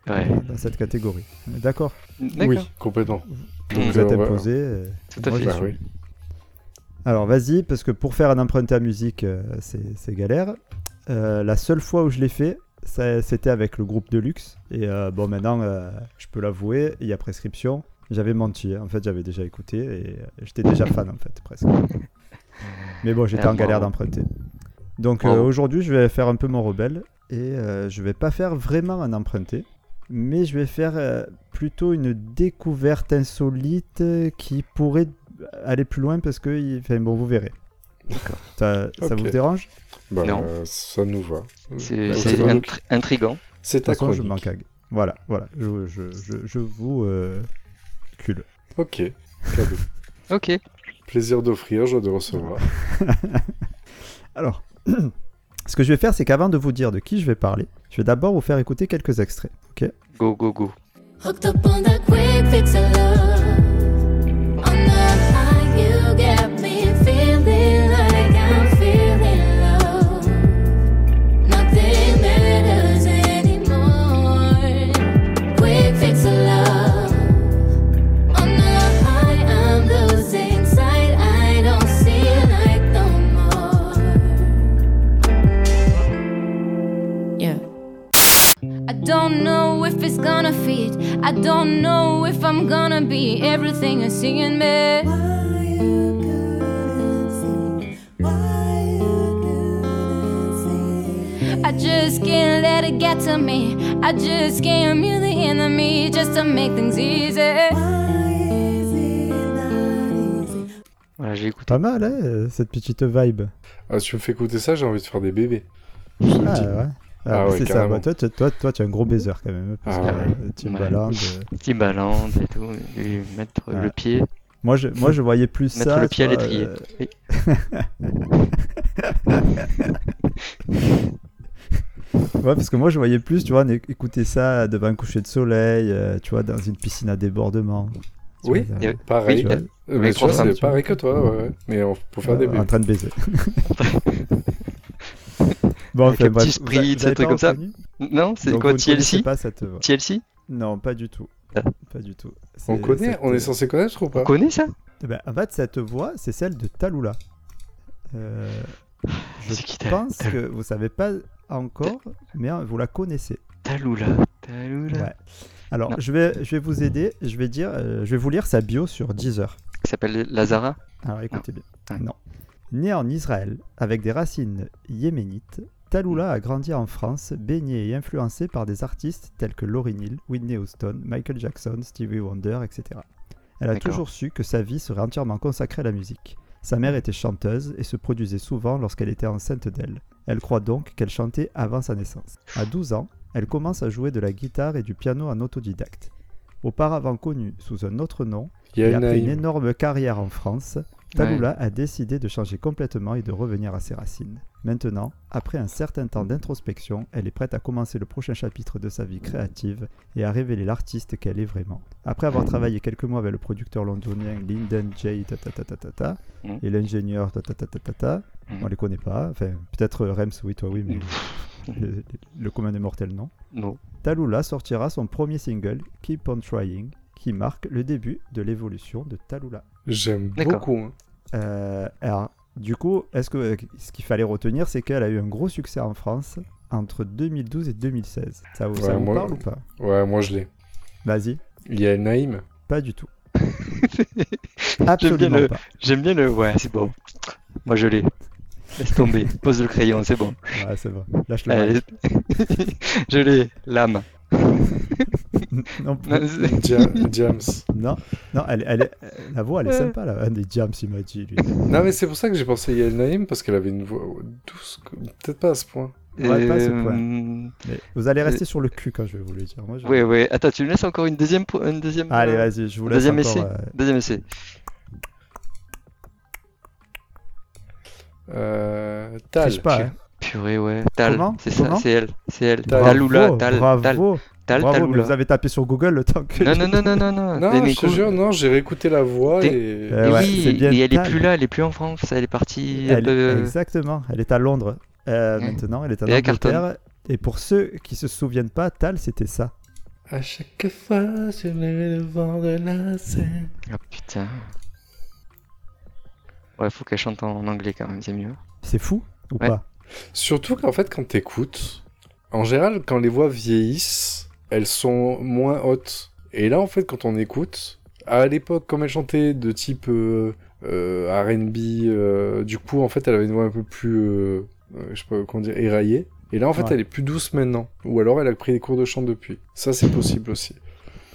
[SPEAKER 5] Ouais.
[SPEAKER 4] dans cette catégorie. D'accord?
[SPEAKER 3] Oui, complètement.
[SPEAKER 4] Vous
[SPEAKER 3] Donc,
[SPEAKER 4] vous êtes imposé.
[SPEAKER 5] Tout à
[SPEAKER 4] moi,
[SPEAKER 5] fait.
[SPEAKER 4] Alors vas-y, parce que pour faire un emprunté à musique, euh, c'est galère. Euh, la seule fois où je l'ai fait, c'était avec le groupe Deluxe. Et euh, bon, maintenant, je peux l'avouer, il y a prescription. J'avais menti, hein. en fait, j'avais déjà écouté et j'étais déjà fan, en fait, presque. Mais bon, j'étais
[SPEAKER 5] Ah,
[SPEAKER 4] en galère
[SPEAKER 5] bravo.
[SPEAKER 4] d'emprunter. Donc aujourd'hui, je vais faire un peu mon rebelle et je vais pas faire vraiment un emprunté, mais je vais faire plutôt une découverte insolite qui pourrait aller plus loin parce que, il- enfin bon, vous verrez. Ça, ça vous dérange?
[SPEAKER 3] Bah,
[SPEAKER 5] Non.
[SPEAKER 3] euh, ça nous va.
[SPEAKER 5] C'est
[SPEAKER 3] Bah,
[SPEAKER 5] intri- intriguant.
[SPEAKER 3] C'est ta
[SPEAKER 4] façon, je Voilà, voilà, je, je, je, je vous euh, cule.
[SPEAKER 3] Ok, cadeau.
[SPEAKER 5] Ok.
[SPEAKER 3] Plaisir d'offrir, joie de recevoir.
[SPEAKER 4] Alors, ce que je vais faire, c'est qu'avant de vous dire de qui je vais parler, je vais d'abord vous faire écouter quelques extraits. Ok?
[SPEAKER 5] Go, go, go.
[SPEAKER 9] Don't see light no more. Yeah. I don't know if it's gonna fit. I don't know if I'm gonna be everything you're seeing me. I just can't let it get to me. I just can't mute the enemy just to make things easy.
[SPEAKER 5] Voilà, j'ai écouté.
[SPEAKER 4] Pas mal, hein, cette petite vibe.
[SPEAKER 3] Ah, si tu me fais écouter ça, j'ai envie de faire des bébés. Je te le
[SPEAKER 4] Ah
[SPEAKER 3] dis.
[SPEAKER 4] ouais.
[SPEAKER 3] Ah
[SPEAKER 4] Ah,
[SPEAKER 3] ouais,
[SPEAKER 4] c'est ça. Bah, toi, toi, toi, toi, tu es un gros baiser quand même. Parce
[SPEAKER 3] Ah
[SPEAKER 4] que,
[SPEAKER 3] ouais.
[SPEAKER 4] euh, Timbaland, euh,
[SPEAKER 5] Timbaland et tout. Et mettre
[SPEAKER 4] Ouais.
[SPEAKER 5] le pied.
[SPEAKER 4] Moi, je, moi, je voyais plus
[SPEAKER 5] Mettre
[SPEAKER 4] ça.
[SPEAKER 5] le pied à
[SPEAKER 4] tu vois,
[SPEAKER 5] l'étrier.
[SPEAKER 4] euh,
[SPEAKER 5] Oui.
[SPEAKER 4] Ouais, parce que moi, je voyais plus, tu vois, écouter ça devant un coucher de soleil, euh, tu vois, dans une piscine à débordement. Tu
[SPEAKER 3] Oui,
[SPEAKER 4] vois,
[SPEAKER 5] Et-
[SPEAKER 3] pareil.
[SPEAKER 4] tu
[SPEAKER 3] Euh, Mais tu c'est pareil que toi, ouais, ouais. Mais on peut faire des
[SPEAKER 4] euh, en train de baiser. bon,
[SPEAKER 5] Avec un petit
[SPEAKER 4] bref,
[SPEAKER 5] comme ça. Non, c'est quoi TLC
[SPEAKER 4] pas.
[SPEAKER 5] TLC
[SPEAKER 4] Non, pas du tout.
[SPEAKER 5] Ah.
[SPEAKER 4] Pas du tout.
[SPEAKER 3] On connaît,
[SPEAKER 4] cette-
[SPEAKER 3] on est censé connaître ou pas
[SPEAKER 5] On connaît ça
[SPEAKER 4] Eh ben, en fait, cette voix, c'est celle de Talula. Euh, je pense que vous savez pas encore, mais vous la connaissez.
[SPEAKER 5] Talula. Talula.
[SPEAKER 4] Ouais. Alors,
[SPEAKER 5] Non.
[SPEAKER 4] je vais, je vais vous aider. Je vais dire, euh, je vais vous lire sa bio sur Deezer.
[SPEAKER 5] Qui s'appelle Lazara
[SPEAKER 4] Alors, écoutez bien.
[SPEAKER 5] Ouais.
[SPEAKER 4] Non. Né en Israël, avec des racines yéménites, Talula a grandi en France, baigné et influencé par des artistes tels que Lauryn Hill, Whitney Houston, Michael Jackson, Stevie Wonder, etc. Elle a toujours su que sa vie serait entièrement consacrée à la musique. Sa mère était chanteuse et se produisait souvent lorsqu'elle était enceinte d'elle. Elle croit donc qu'elle chantait avant sa naissance. À 12 ans, elle commence à jouer de la guitare et du piano en autodidacte. Auparavant connue sous un autre nom, et après une énorme carrière en France, Talula a décidé de changer complètement et de revenir à ses racines. Maintenant, après un certain temps d'introspection, elle est prête à commencer le prochain chapitre de sa vie créative et à révéler l'artiste qu'elle est vraiment. Après avoir travaillé quelques mois avec le producteur londonien Lyndon J.
[SPEAKER 5] Mhm.
[SPEAKER 4] et l'ingénieur ta ta ta ta ta ta,
[SPEAKER 5] Mhm.
[SPEAKER 4] on les connaît pas, enfin peut-être Rems, oui toi oui, mais le, le commun des mortels non.
[SPEAKER 5] Non.
[SPEAKER 4] Talula sortira son premier single, Keep on Trying, qui marque le début de l'évolution de Talula.
[SPEAKER 3] J'aime beaucoup. hein.
[SPEAKER 4] Euh, alors, du coup, est-ce que ce qu'il fallait retenir, c'est qu'elle a eu un gros succès en France entre 2012 et 2016. Ça vous, ça
[SPEAKER 3] Ouais,
[SPEAKER 4] vous
[SPEAKER 3] moi-
[SPEAKER 4] parle ou pas?
[SPEAKER 3] Ouais, moi je l'ai.
[SPEAKER 4] Vas-y,
[SPEAKER 3] Yael Naïm?
[SPEAKER 4] pas du tout.
[SPEAKER 5] J'aime
[SPEAKER 4] Absolument
[SPEAKER 5] bien le-
[SPEAKER 4] pas.
[SPEAKER 5] J'aime bien le. Ouais, c'est bon. Moi je l'ai. Laisse tomber. Pose le crayon, c'est bon.
[SPEAKER 4] Ouais, c'est bon. Lâche le
[SPEAKER 5] je l'ai. L'âme.
[SPEAKER 4] non,
[SPEAKER 3] Dia- Diams.
[SPEAKER 4] non, non, elle, elle est- la voix, elle est sympa là. Un des jams, il m'a dit lui.
[SPEAKER 3] Non, mais c'est pour ça que j'ai pensé à Yael Naïm parce qu'elle avait une voix douce. Peut-être pas à ce point.
[SPEAKER 4] Ouais, pas à ce
[SPEAKER 5] Euh,
[SPEAKER 4] point. Mais vous allez rester sur le cul quand je vais vous le dire. Moi, je-
[SPEAKER 5] Ouais, ouais. Attends, tu me laisses encore une deuxième. Une deuxième
[SPEAKER 4] Allez,
[SPEAKER 5] euh,
[SPEAKER 4] vas-y, je vous laisse
[SPEAKER 5] Deuxième
[SPEAKER 4] encore.
[SPEAKER 5] essai.
[SPEAKER 4] euh,
[SPEAKER 5] Deuxième essai.
[SPEAKER 3] Euh, Tal.
[SPEAKER 4] triche pas. hein.
[SPEAKER 5] Purée, ouais. Tal. C'est ça, c'est elle. C'est elle.
[SPEAKER 3] Tal.
[SPEAKER 5] Talula. Tal.
[SPEAKER 4] bravo,
[SPEAKER 5] Tal. Tal.
[SPEAKER 4] bravo, mais vous avez tapé sur Google le temps que.
[SPEAKER 5] Non, non, non, non, non, non.
[SPEAKER 3] Non,
[SPEAKER 5] Mais
[SPEAKER 3] je te jure, non, j'ai réécouté la voix
[SPEAKER 5] T'es-
[SPEAKER 3] et.
[SPEAKER 4] Euh,
[SPEAKER 5] Et
[SPEAKER 4] ouais,
[SPEAKER 5] oui,
[SPEAKER 4] c'est bien
[SPEAKER 5] et elle est plus là, elle est plus en France, elle est partie un
[SPEAKER 4] Elle-
[SPEAKER 5] peu-
[SPEAKER 4] Exactement, elle est à Londres euh, maintenant, elle est en
[SPEAKER 5] Et.
[SPEAKER 4] Angleterre. Et pour ceux qui se souviennent pas, Tal, c'était ça.
[SPEAKER 3] À chaque fois sur le vent de la scène.
[SPEAKER 5] Ah putain. Ouais, faut qu'elle chante en anglais quand même, c'est mieux.
[SPEAKER 4] C'est fou ou
[SPEAKER 5] Ouais.
[SPEAKER 4] pas?
[SPEAKER 3] Surtout qu'en fait, quand t'écoutes, en général, quand les voix vieillissent, elles sont moins hautes. Et là, en fait, quand on écoute, à l'époque, comme elle chantait de type euh, euh, R&B, euh, du coup, en fait, elle avait une voix un peu plus, je sais pas comment dire, éraillée. Et là, en fait,
[SPEAKER 4] Ouais.
[SPEAKER 3] elle est plus douce maintenant. Ou alors, elle a pris des cours de chant depuis. Ça, c'est possible aussi.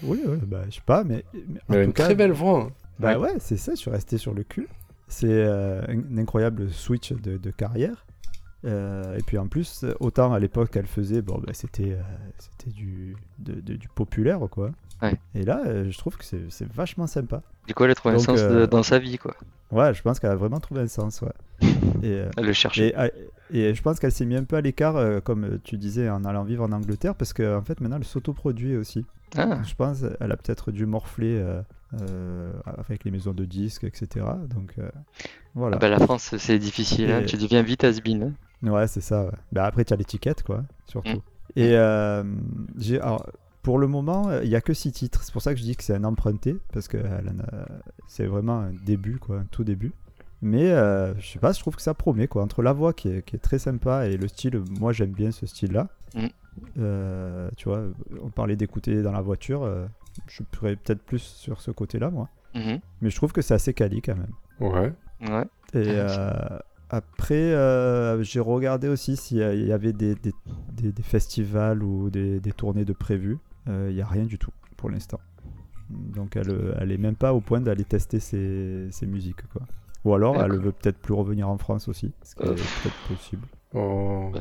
[SPEAKER 4] Oui, oui, bah, je sais pas, mais. mais en
[SPEAKER 3] Mais elle a
[SPEAKER 4] tout
[SPEAKER 3] une
[SPEAKER 4] cas,
[SPEAKER 3] très belle voix. hein.
[SPEAKER 4] Bah ouais, c'est ça, je suis resté sur le cul. C'est un, un incroyable switch de, de carrière. Euh, et puis en plus, autant à l'époque elle faisait, bon, bah, c'était euh, c'était du, de- de- du populaire, quoi.
[SPEAKER 5] Ouais.
[SPEAKER 4] Et là, euh, je trouve que c'est c'est vachement sympa.
[SPEAKER 5] Du coup, elle a trouvé un sens de- dans sa vie, quoi.
[SPEAKER 4] Ouais, je pense qu'elle a vraiment trouvé un sens, ouais. Et,
[SPEAKER 5] Elle le cherchait.
[SPEAKER 4] et, ah, et je pense qu'elle s'est mis un peu à l'écart, comme tu disais, en allant vivre en Angleterre, parce qu'en fait, maintenant, elle s'autoproduit aussi.
[SPEAKER 5] Ah,
[SPEAKER 4] Je pense elle a peut-être dû morfler euh, avec les maisons de disques, etc. Donc euh, voilà.
[SPEAKER 5] Ah bah, la France, c'est difficile, hein. Tu deviens vite has-been.
[SPEAKER 4] Ouais, c'est ça. ouais. Bah, après, tu as l'étiquette, quoi, surtout.
[SPEAKER 5] Mm.
[SPEAKER 4] Et euh, j'ai, alors, pour le moment, il n'y a que six titres. C'est pour ça que je dis que c'est un emprunté, parce que elle en a- c'est vraiment un début, quoi, un tout début. Mais euh, je sais pas, je trouve que ça promet, quoi. Entre la voix qui est, qui est très sympa et le style, moi j'aime bien ce style-là.
[SPEAKER 5] Mm.
[SPEAKER 4] Euh, tu vois, on parlait d'écouter dans la voiture. euh, je pourrais peut-être plus sur ce côté-là, moi.
[SPEAKER 5] Mhm.
[SPEAKER 4] Mais je trouve que c'est assez quali quand même.
[SPEAKER 3] Ouais.
[SPEAKER 5] Ouais.
[SPEAKER 4] Et après, euh, j'ai regardé aussi s'il y a- il y avait des, des, des- des festivals ou des, des tournées de prévues. Euh, Il n'y a rien du tout pour l'instant. Donc elle, elle est même pas au point d'aller tester ses, ses musiques. Quoi. Ou alors elle veut peut-être plus revenir en France aussi, ce qui est peut-être possible.
[SPEAKER 3] Oh.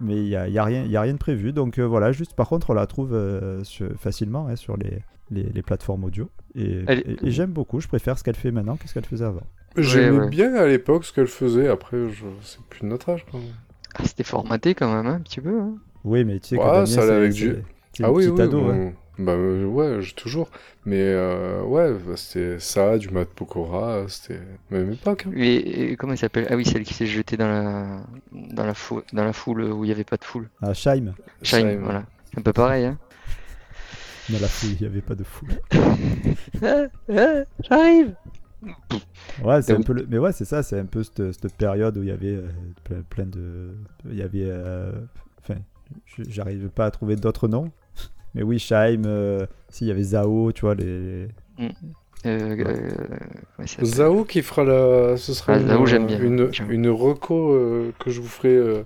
[SPEAKER 4] Mais il n'y a, y a, rien- il y a rien de prévu. Donc euh, voilà, juste par contre, on la trouve euh, sur- facilement hein, sur les, les, les plateformes audio. Et- et j'aime beaucoup, je préfère ce qu'elle fait maintenant que ce qu'elle faisait avant.
[SPEAKER 3] J'aimais
[SPEAKER 5] ouais.
[SPEAKER 3] bien à l'époque ce qu'elle faisait. Après, je... c'est plus de notre âge quand même.
[SPEAKER 5] Ah, C'était formaté quand même, hein, un petit peu. hein.
[SPEAKER 4] Oui, mais tu sais
[SPEAKER 3] Ouais,
[SPEAKER 4] Damien,
[SPEAKER 3] ça allait avec du- Ah oui,
[SPEAKER 4] ado,
[SPEAKER 3] bon.
[SPEAKER 4] hein.
[SPEAKER 3] Bah euh, ouais, toujours. Mais euh, ouais, bah, c'était ça, du Matt Pokora, c'était même époque. hein.
[SPEAKER 5] Et, et comment elle s'appelle? Ah oui, celle qui s'est jetée dans la, dans la foule, dans la foule où il n'y avait pas de foule.
[SPEAKER 4] Ah, Scheim.
[SPEAKER 5] Shine,
[SPEAKER 3] Shine.
[SPEAKER 5] voilà. Un peu pareil, hein.
[SPEAKER 4] Dans la foule, il n'y avait pas de foule.
[SPEAKER 5] J'arrive!
[SPEAKER 4] Ouais, c'est un peu le- Mais ouais, c'est ça, c'est un peu cette, cette période où il y avait euh, plein, plein de. Il y avait. euh, Enfin, j'arrive pas à trouver d'autres noms. Mais oui, Scheim, euh, si, il y avait Zao, tu vois, les.
[SPEAKER 5] Euh, euh, il
[SPEAKER 3] Zao qui fera la. Ce sera
[SPEAKER 5] Ah,
[SPEAKER 3] une,
[SPEAKER 5] Zao, j'aime bien.
[SPEAKER 3] une, une reco euh, que je vous ferai euh,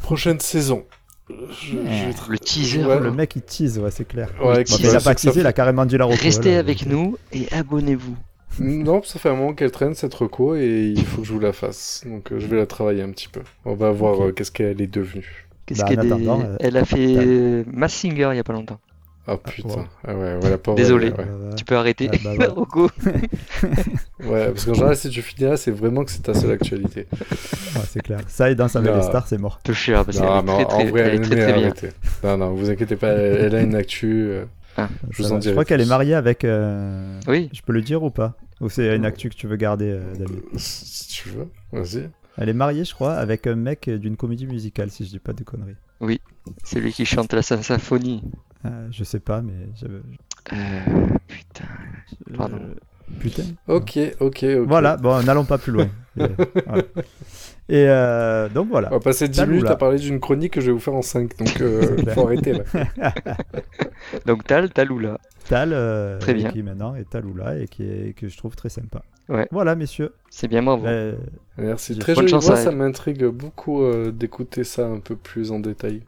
[SPEAKER 3] prochaine saison. Je, je
[SPEAKER 5] Le teaser,
[SPEAKER 3] Ouais.
[SPEAKER 4] Le mec, il tease, ouais, c'est clair.
[SPEAKER 3] Ouais, qui-
[SPEAKER 4] il a pas teasé, il a carrément dit la reco.
[SPEAKER 5] Restez
[SPEAKER 4] voilà.
[SPEAKER 5] avec nous et abonnez-vous.
[SPEAKER 3] Non, ça fait un moment qu'elle traîne cette reco et il faut que je vous la fasse. Donc euh, je vais la travailler un petit peu. On va voir euh, qu'est-ce qu'elle est devenue.
[SPEAKER 5] Qu'est-ce
[SPEAKER 4] Bah,
[SPEAKER 5] qu'elle est...
[SPEAKER 4] euh,
[SPEAKER 5] Elle a fait Mass Singer il y a pas longtemps.
[SPEAKER 3] Ah putain.
[SPEAKER 4] wow.
[SPEAKER 3] Ah ouais, ouais, la pauvre.
[SPEAKER 5] Désolé.
[SPEAKER 3] ouais.
[SPEAKER 4] Bah,
[SPEAKER 5] Tu peux arrêter.
[SPEAKER 4] Ah, bah, voilà.
[SPEAKER 5] Rocco.
[SPEAKER 3] Ouais, parce qu'en général, si tu finis là, c'est vraiment que c'est ta seule actualité.
[SPEAKER 4] Ouais, c'est clair. Ça et dans sa les stars, c'est mort.
[SPEAKER 5] Peu cher parce qu'elle
[SPEAKER 3] Non,
[SPEAKER 5] est très
[SPEAKER 3] en vrai,
[SPEAKER 5] elle est
[SPEAKER 3] elle
[SPEAKER 5] très,
[SPEAKER 3] est
[SPEAKER 5] très bien.
[SPEAKER 3] Non, non, vous inquiétez pas, elle, elle a une actu. euh,
[SPEAKER 5] Ah,
[SPEAKER 3] je vous en dirai.
[SPEAKER 4] crois qu'elle est mariée avec. euh,
[SPEAKER 5] Oui.
[SPEAKER 4] Je peux le dire ou pas? Ou c'est une actu que tu veux garder, euh, David
[SPEAKER 3] Si tu veux, vas-y.
[SPEAKER 4] Elle est mariée, je crois, avec un mec d'une comédie musicale, si je dis pas de conneries.
[SPEAKER 5] C'est lui qui chante la sym- symphonie.
[SPEAKER 4] Euh, je sais pas, mais j'avais.
[SPEAKER 5] Euh, putain. Pardon.
[SPEAKER 4] Putain.
[SPEAKER 3] Ok, ok, ok.
[SPEAKER 4] Voilà, bon, n'allons pas plus loin. Et, voilà. Et, euh, donc voilà.
[SPEAKER 3] On va passer 10
[SPEAKER 4] Talou,
[SPEAKER 3] minutes
[SPEAKER 4] là.
[SPEAKER 3] à parler d'une chronique que je vais vous faire en 5, donc euh, faut arrêter là.
[SPEAKER 5] Donc Tal, Taloula.
[SPEAKER 4] Tal, euh,
[SPEAKER 5] Très bien.
[SPEAKER 4] qui maintenant est Taloula et qui est, que je trouve très sympa.
[SPEAKER 5] Ouais.
[SPEAKER 4] Voilà, messieurs.
[SPEAKER 5] C'est bien bravo.
[SPEAKER 4] Euh,
[SPEAKER 3] Merci. Très
[SPEAKER 5] bonne chance
[SPEAKER 3] voix,
[SPEAKER 5] à
[SPEAKER 3] ça m'intrigue beaucoup euh, d'écouter ça un peu plus en détail.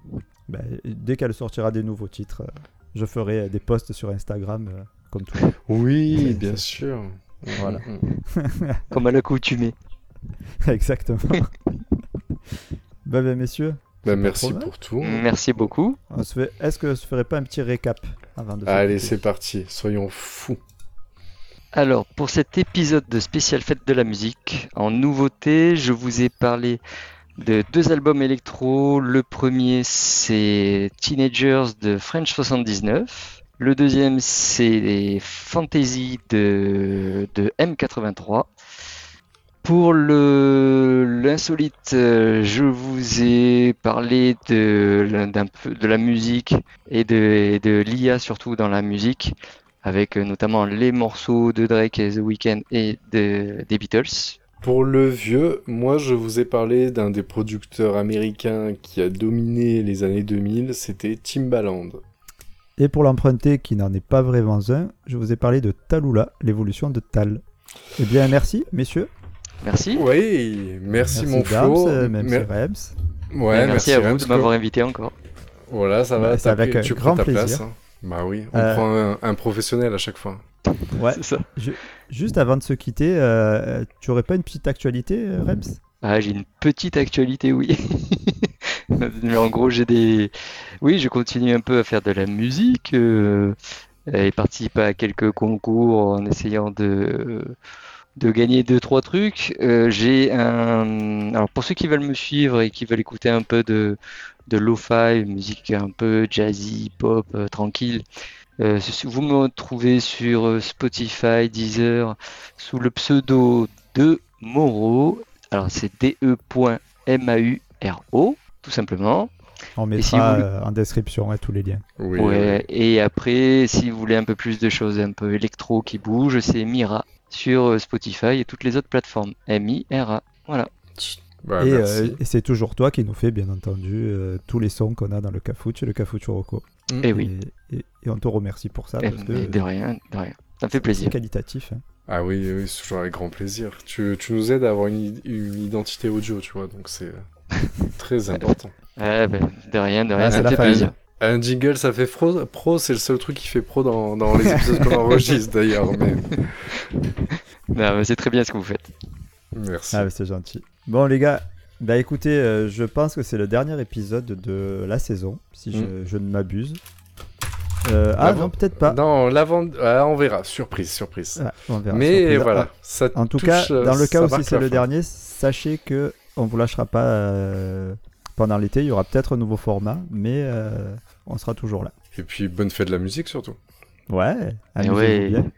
[SPEAKER 4] bah, dès qu'elle sortira des nouveaux titres, je ferai des posts sur Instagram, euh, comme tout le monde.
[SPEAKER 3] Oui, bien sûr.
[SPEAKER 4] Voilà.
[SPEAKER 3] Mm, mm.
[SPEAKER 5] Comme à l'accoutumée.
[SPEAKER 4] Exactement. bah, bah, messieurs,
[SPEAKER 3] Bah, merci pour tout.
[SPEAKER 5] Merci beaucoup.
[SPEAKER 4] fait... est-ce que je ferais pas un petit récap avant de se
[SPEAKER 3] Allez, c'est parti. Soyons fous.
[SPEAKER 5] Alors, pour cet épisode de spécial fête de la musique, en nouveauté, je vous ai parlé de deux albums électro. Le premier, c'est Teenagers de French 79. Le deuxième, c'est les Fantasy de, de M83. Pour le l'insolite, euh, je vous ai parlé de, d'un peu de la musique et de, et de l'IA surtout dans la musique avec euh, notamment les morceaux de Drake et The Weeknd et de- des Beatles.
[SPEAKER 3] Pour le vieux, moi je vous ai parlé d'un des producteurs américains qui a dominé les années 2000, c'était Timbaland.
[SPEAKER 4] Et pour l'emprunter, qui n'en est pas vraiment un, je vous ai parlé de Talula, l'évolution de Tal. Eh bien, merci, messieurs.
[SPEAKER 5] Merci.
[SPEAKER 3] Oui, merci, mon
[SPEAKER 4] Dams,
[SPEAKER 3] Flo.
[SPEAKER 4] euh, même
[SPEAKER 3] Mer-
[SPEAKER 4] si Rems.
[SPEAKER 3] Ouais,
[SPEAKER 5] merci, à vous de m'avoir invité encore.
[SPEAKER 3] Voilà, ça va.
[SPEAKER 4] Bah, avec
[SPEAKER 3] tu
[SPEAKER 4] grand
[SPEAKER 3] prends ta
[SPEAKER 4] plaisir.
[SPEAKER 3] place. hein. Bah oui, on
[SPEAKER 4] Euh,
[SPEAKER 3] prend un, un professionnel à chaque fois.
[SPEAKER 4] Ouais.
[SPEAKER 5] C'est ça.
[SPEAKER 4] Juste avant de se quitter, euh, tu aurais pas une petite actualité, Rems?
[SPEAKER 5] Ah, j'ai une petite actualité, oui. Mais en gros, j'ai des. Oui, je continue un peu à faire de la musique euh, et participe à quelques concours en essayant de de gagner deux trois trucs. Euh, j'ai un. Alors pour ceux qui veulent me suivre et qui veulent écouter un peu de de lo-fi, musique un peu jazzy, pop, euh, tranquille. euh, vous me trouvez sur Spotify, Deezer, sous le pseudo de Moro. Alors c'est de.mau.ro, tout simplement.
[SPEAKER 4] On
[SPEAKER 5] si
[SPEAKER 4] mettra
[SPEAKER 5] vous-
[SPEAKER 4] euh, en description hein, tous les liens.
[SPEAKER 3] Oui,
[SPEAKER 5] Ouais, et après, si vous voulez un peu plus de choses un peu électro qui bougent, c'est Mira sur euh, Spotify et toutes les autres plateformes. M-I-R-A. Voilà.
[SPEAKER 3] Bah,
[SPEAKER 4] et euh, et c'est toujours toi qui nous fais, bien entendu, euh, tous les sons qu'on a dans le Cafouche et le Cafouche Rocco.
[SPEAKER 3] Mm.
[SPEAKER 5] Et oui,
[SPEAKER 4] Et, on te remercie pour ça,
[SPEAKER 5] Eh,
[SPEAKER 4] parce que
[SPEAKER 5] de rien, de rien. Ça me fait
[SPEAKER 4] c'est
[SPEAKER 5] plaisir.
[SPEAKER 4] qualitatif. hein.
[SPEAKER 3] Ah oui, oui, c'est toujours avec grand plaisir. Tu, tu nous aides à avoir une, une identité audio, tu vois, donc c'est très important.
[SPEAKER 5] Eh ben, de rien, de rien,
[SPEAKER 4] Ah,
[SPEAKER 5] ça fait plaisir.
[SPEAKER 3] Un jingle, ça fait pro, pro c'est le seul truc qui fait pro dans, dans les épisodes qu'on enregistre d'ailleurs, mais
[SPEAKER 5] Non, mais c'est très bien ce que vous faites.
[SPEAKER 3] merci.
[SPEAKER 4] Ah, c'est gentil. Bon, les gars, bah écoutez, euh, je pense que c'est le dernier épisode de la saison, si je,
[SPEAKER 3] Mm.
[SPEAKER 4] je ne m'abuse. Euh, ah non, peut-être pas.
[SPEAKER 3] Non, l'avant, ah, on verra, surprise, surprise.
[SPEAKER 4] Ah, on verra.
[SPEAKER 3] mais
[SPEAKER 4] Surprise.
[SPEAKER 3] voilà, ça
[SPEAKER 4] En tout
[SPEAKER 3] touche,
[SPEAKER 4] cas,
[SPEAKER 3] euh,
[SPEAKER 4] dans le cas où si c'est le
[SPEAKER 3] fin.
[SPEAKER 4] dernier, sachez que on vous lâchera pas euh, pendant l'été. Il y aura peut-être un nouveau format, mais euh, on sera toujours là.
[SPEAKER 3] Et puis, bonne fête de la musique surtout.
[SPEAKER 4] Ouais,
[SPEAKER 5] Eh ouais.
[SPEAKER 4] bien.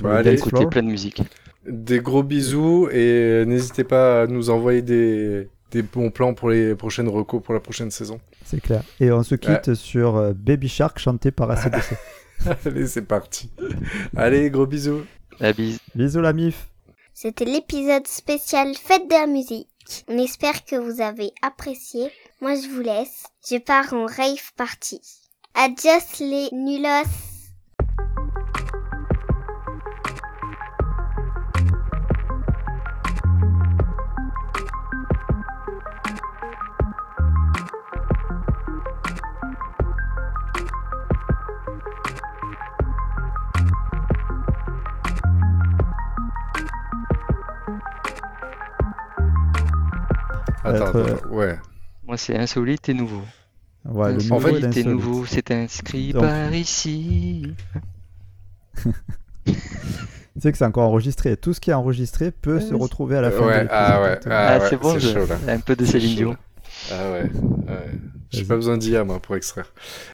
[SPEAKER 3] Bon,
[SPEAKER 4] le
[SPEAKER 3] allez,
[SPEAKER 5] Écoutez plein de musique.
[SPEAKER 3] Des gros bisous et n'hésitez pas à nous envoyer des, des bons plans pour les prochaines recos pour la prochaine saison.
[SPEAKER 4] C'est clair. Et on se quitte sur euh, Baby Shark chanté par ACDC.
[SPEAKER 3] Allez, c'est parti. Allez, gros bisous.
[SPEAKER 5] La bise.
[SPEAKER 4] Bisous la mif.
[SPEAKER 1] C'était l'épisode spécial Fête de la musique. On espère que vous avez apprécié. Moi, je vous laisse. Je pars en rave party. Adios les nulos.
[SPEAKER 3] Attends,
[SPEAKER 4] Être, euh,
[SPEAKER 3] ouais.
[SPEAKER 5] Moi, c'est insolite et nouveau.
[SPEAKER 4] Ouais, le
[SPEAKER 5] insolite
[SPEAKER 4] nouveau
[SPEAKER 3] fait,
[SPEAKER 4] et
[SPEAKER 5] nouveau, c'est inscrit
[SPEAKER 4] Donc-
[SPEAKER 5] par ici.
[SPEAKER 4] Tu sais que c'est encore enregistré. Tout ce qui est enregistré peut se
[SPEAKER 5] Ouais,
[SPEAKER 4] retrouver à la fin de
[SPEAKER 3] Ouais,
[SPEAKER 4] l'épisode.
[SPEAKER 3] ah ouais,
[SPEAKER 5] Ah,
[SPEAKER 3] ah ouais,
[SPEAKER 5] c'est bon,
[SPEAKER 3] c'est
[SPEAKER 5] je-
[SPEAKER 3] chaud là.
[SPEAKER 5] un peu de Céline. Dion.
[SPEAKER 3] Ah ouais, ouais. J'ai pas besoin d'IA moi pour extraire.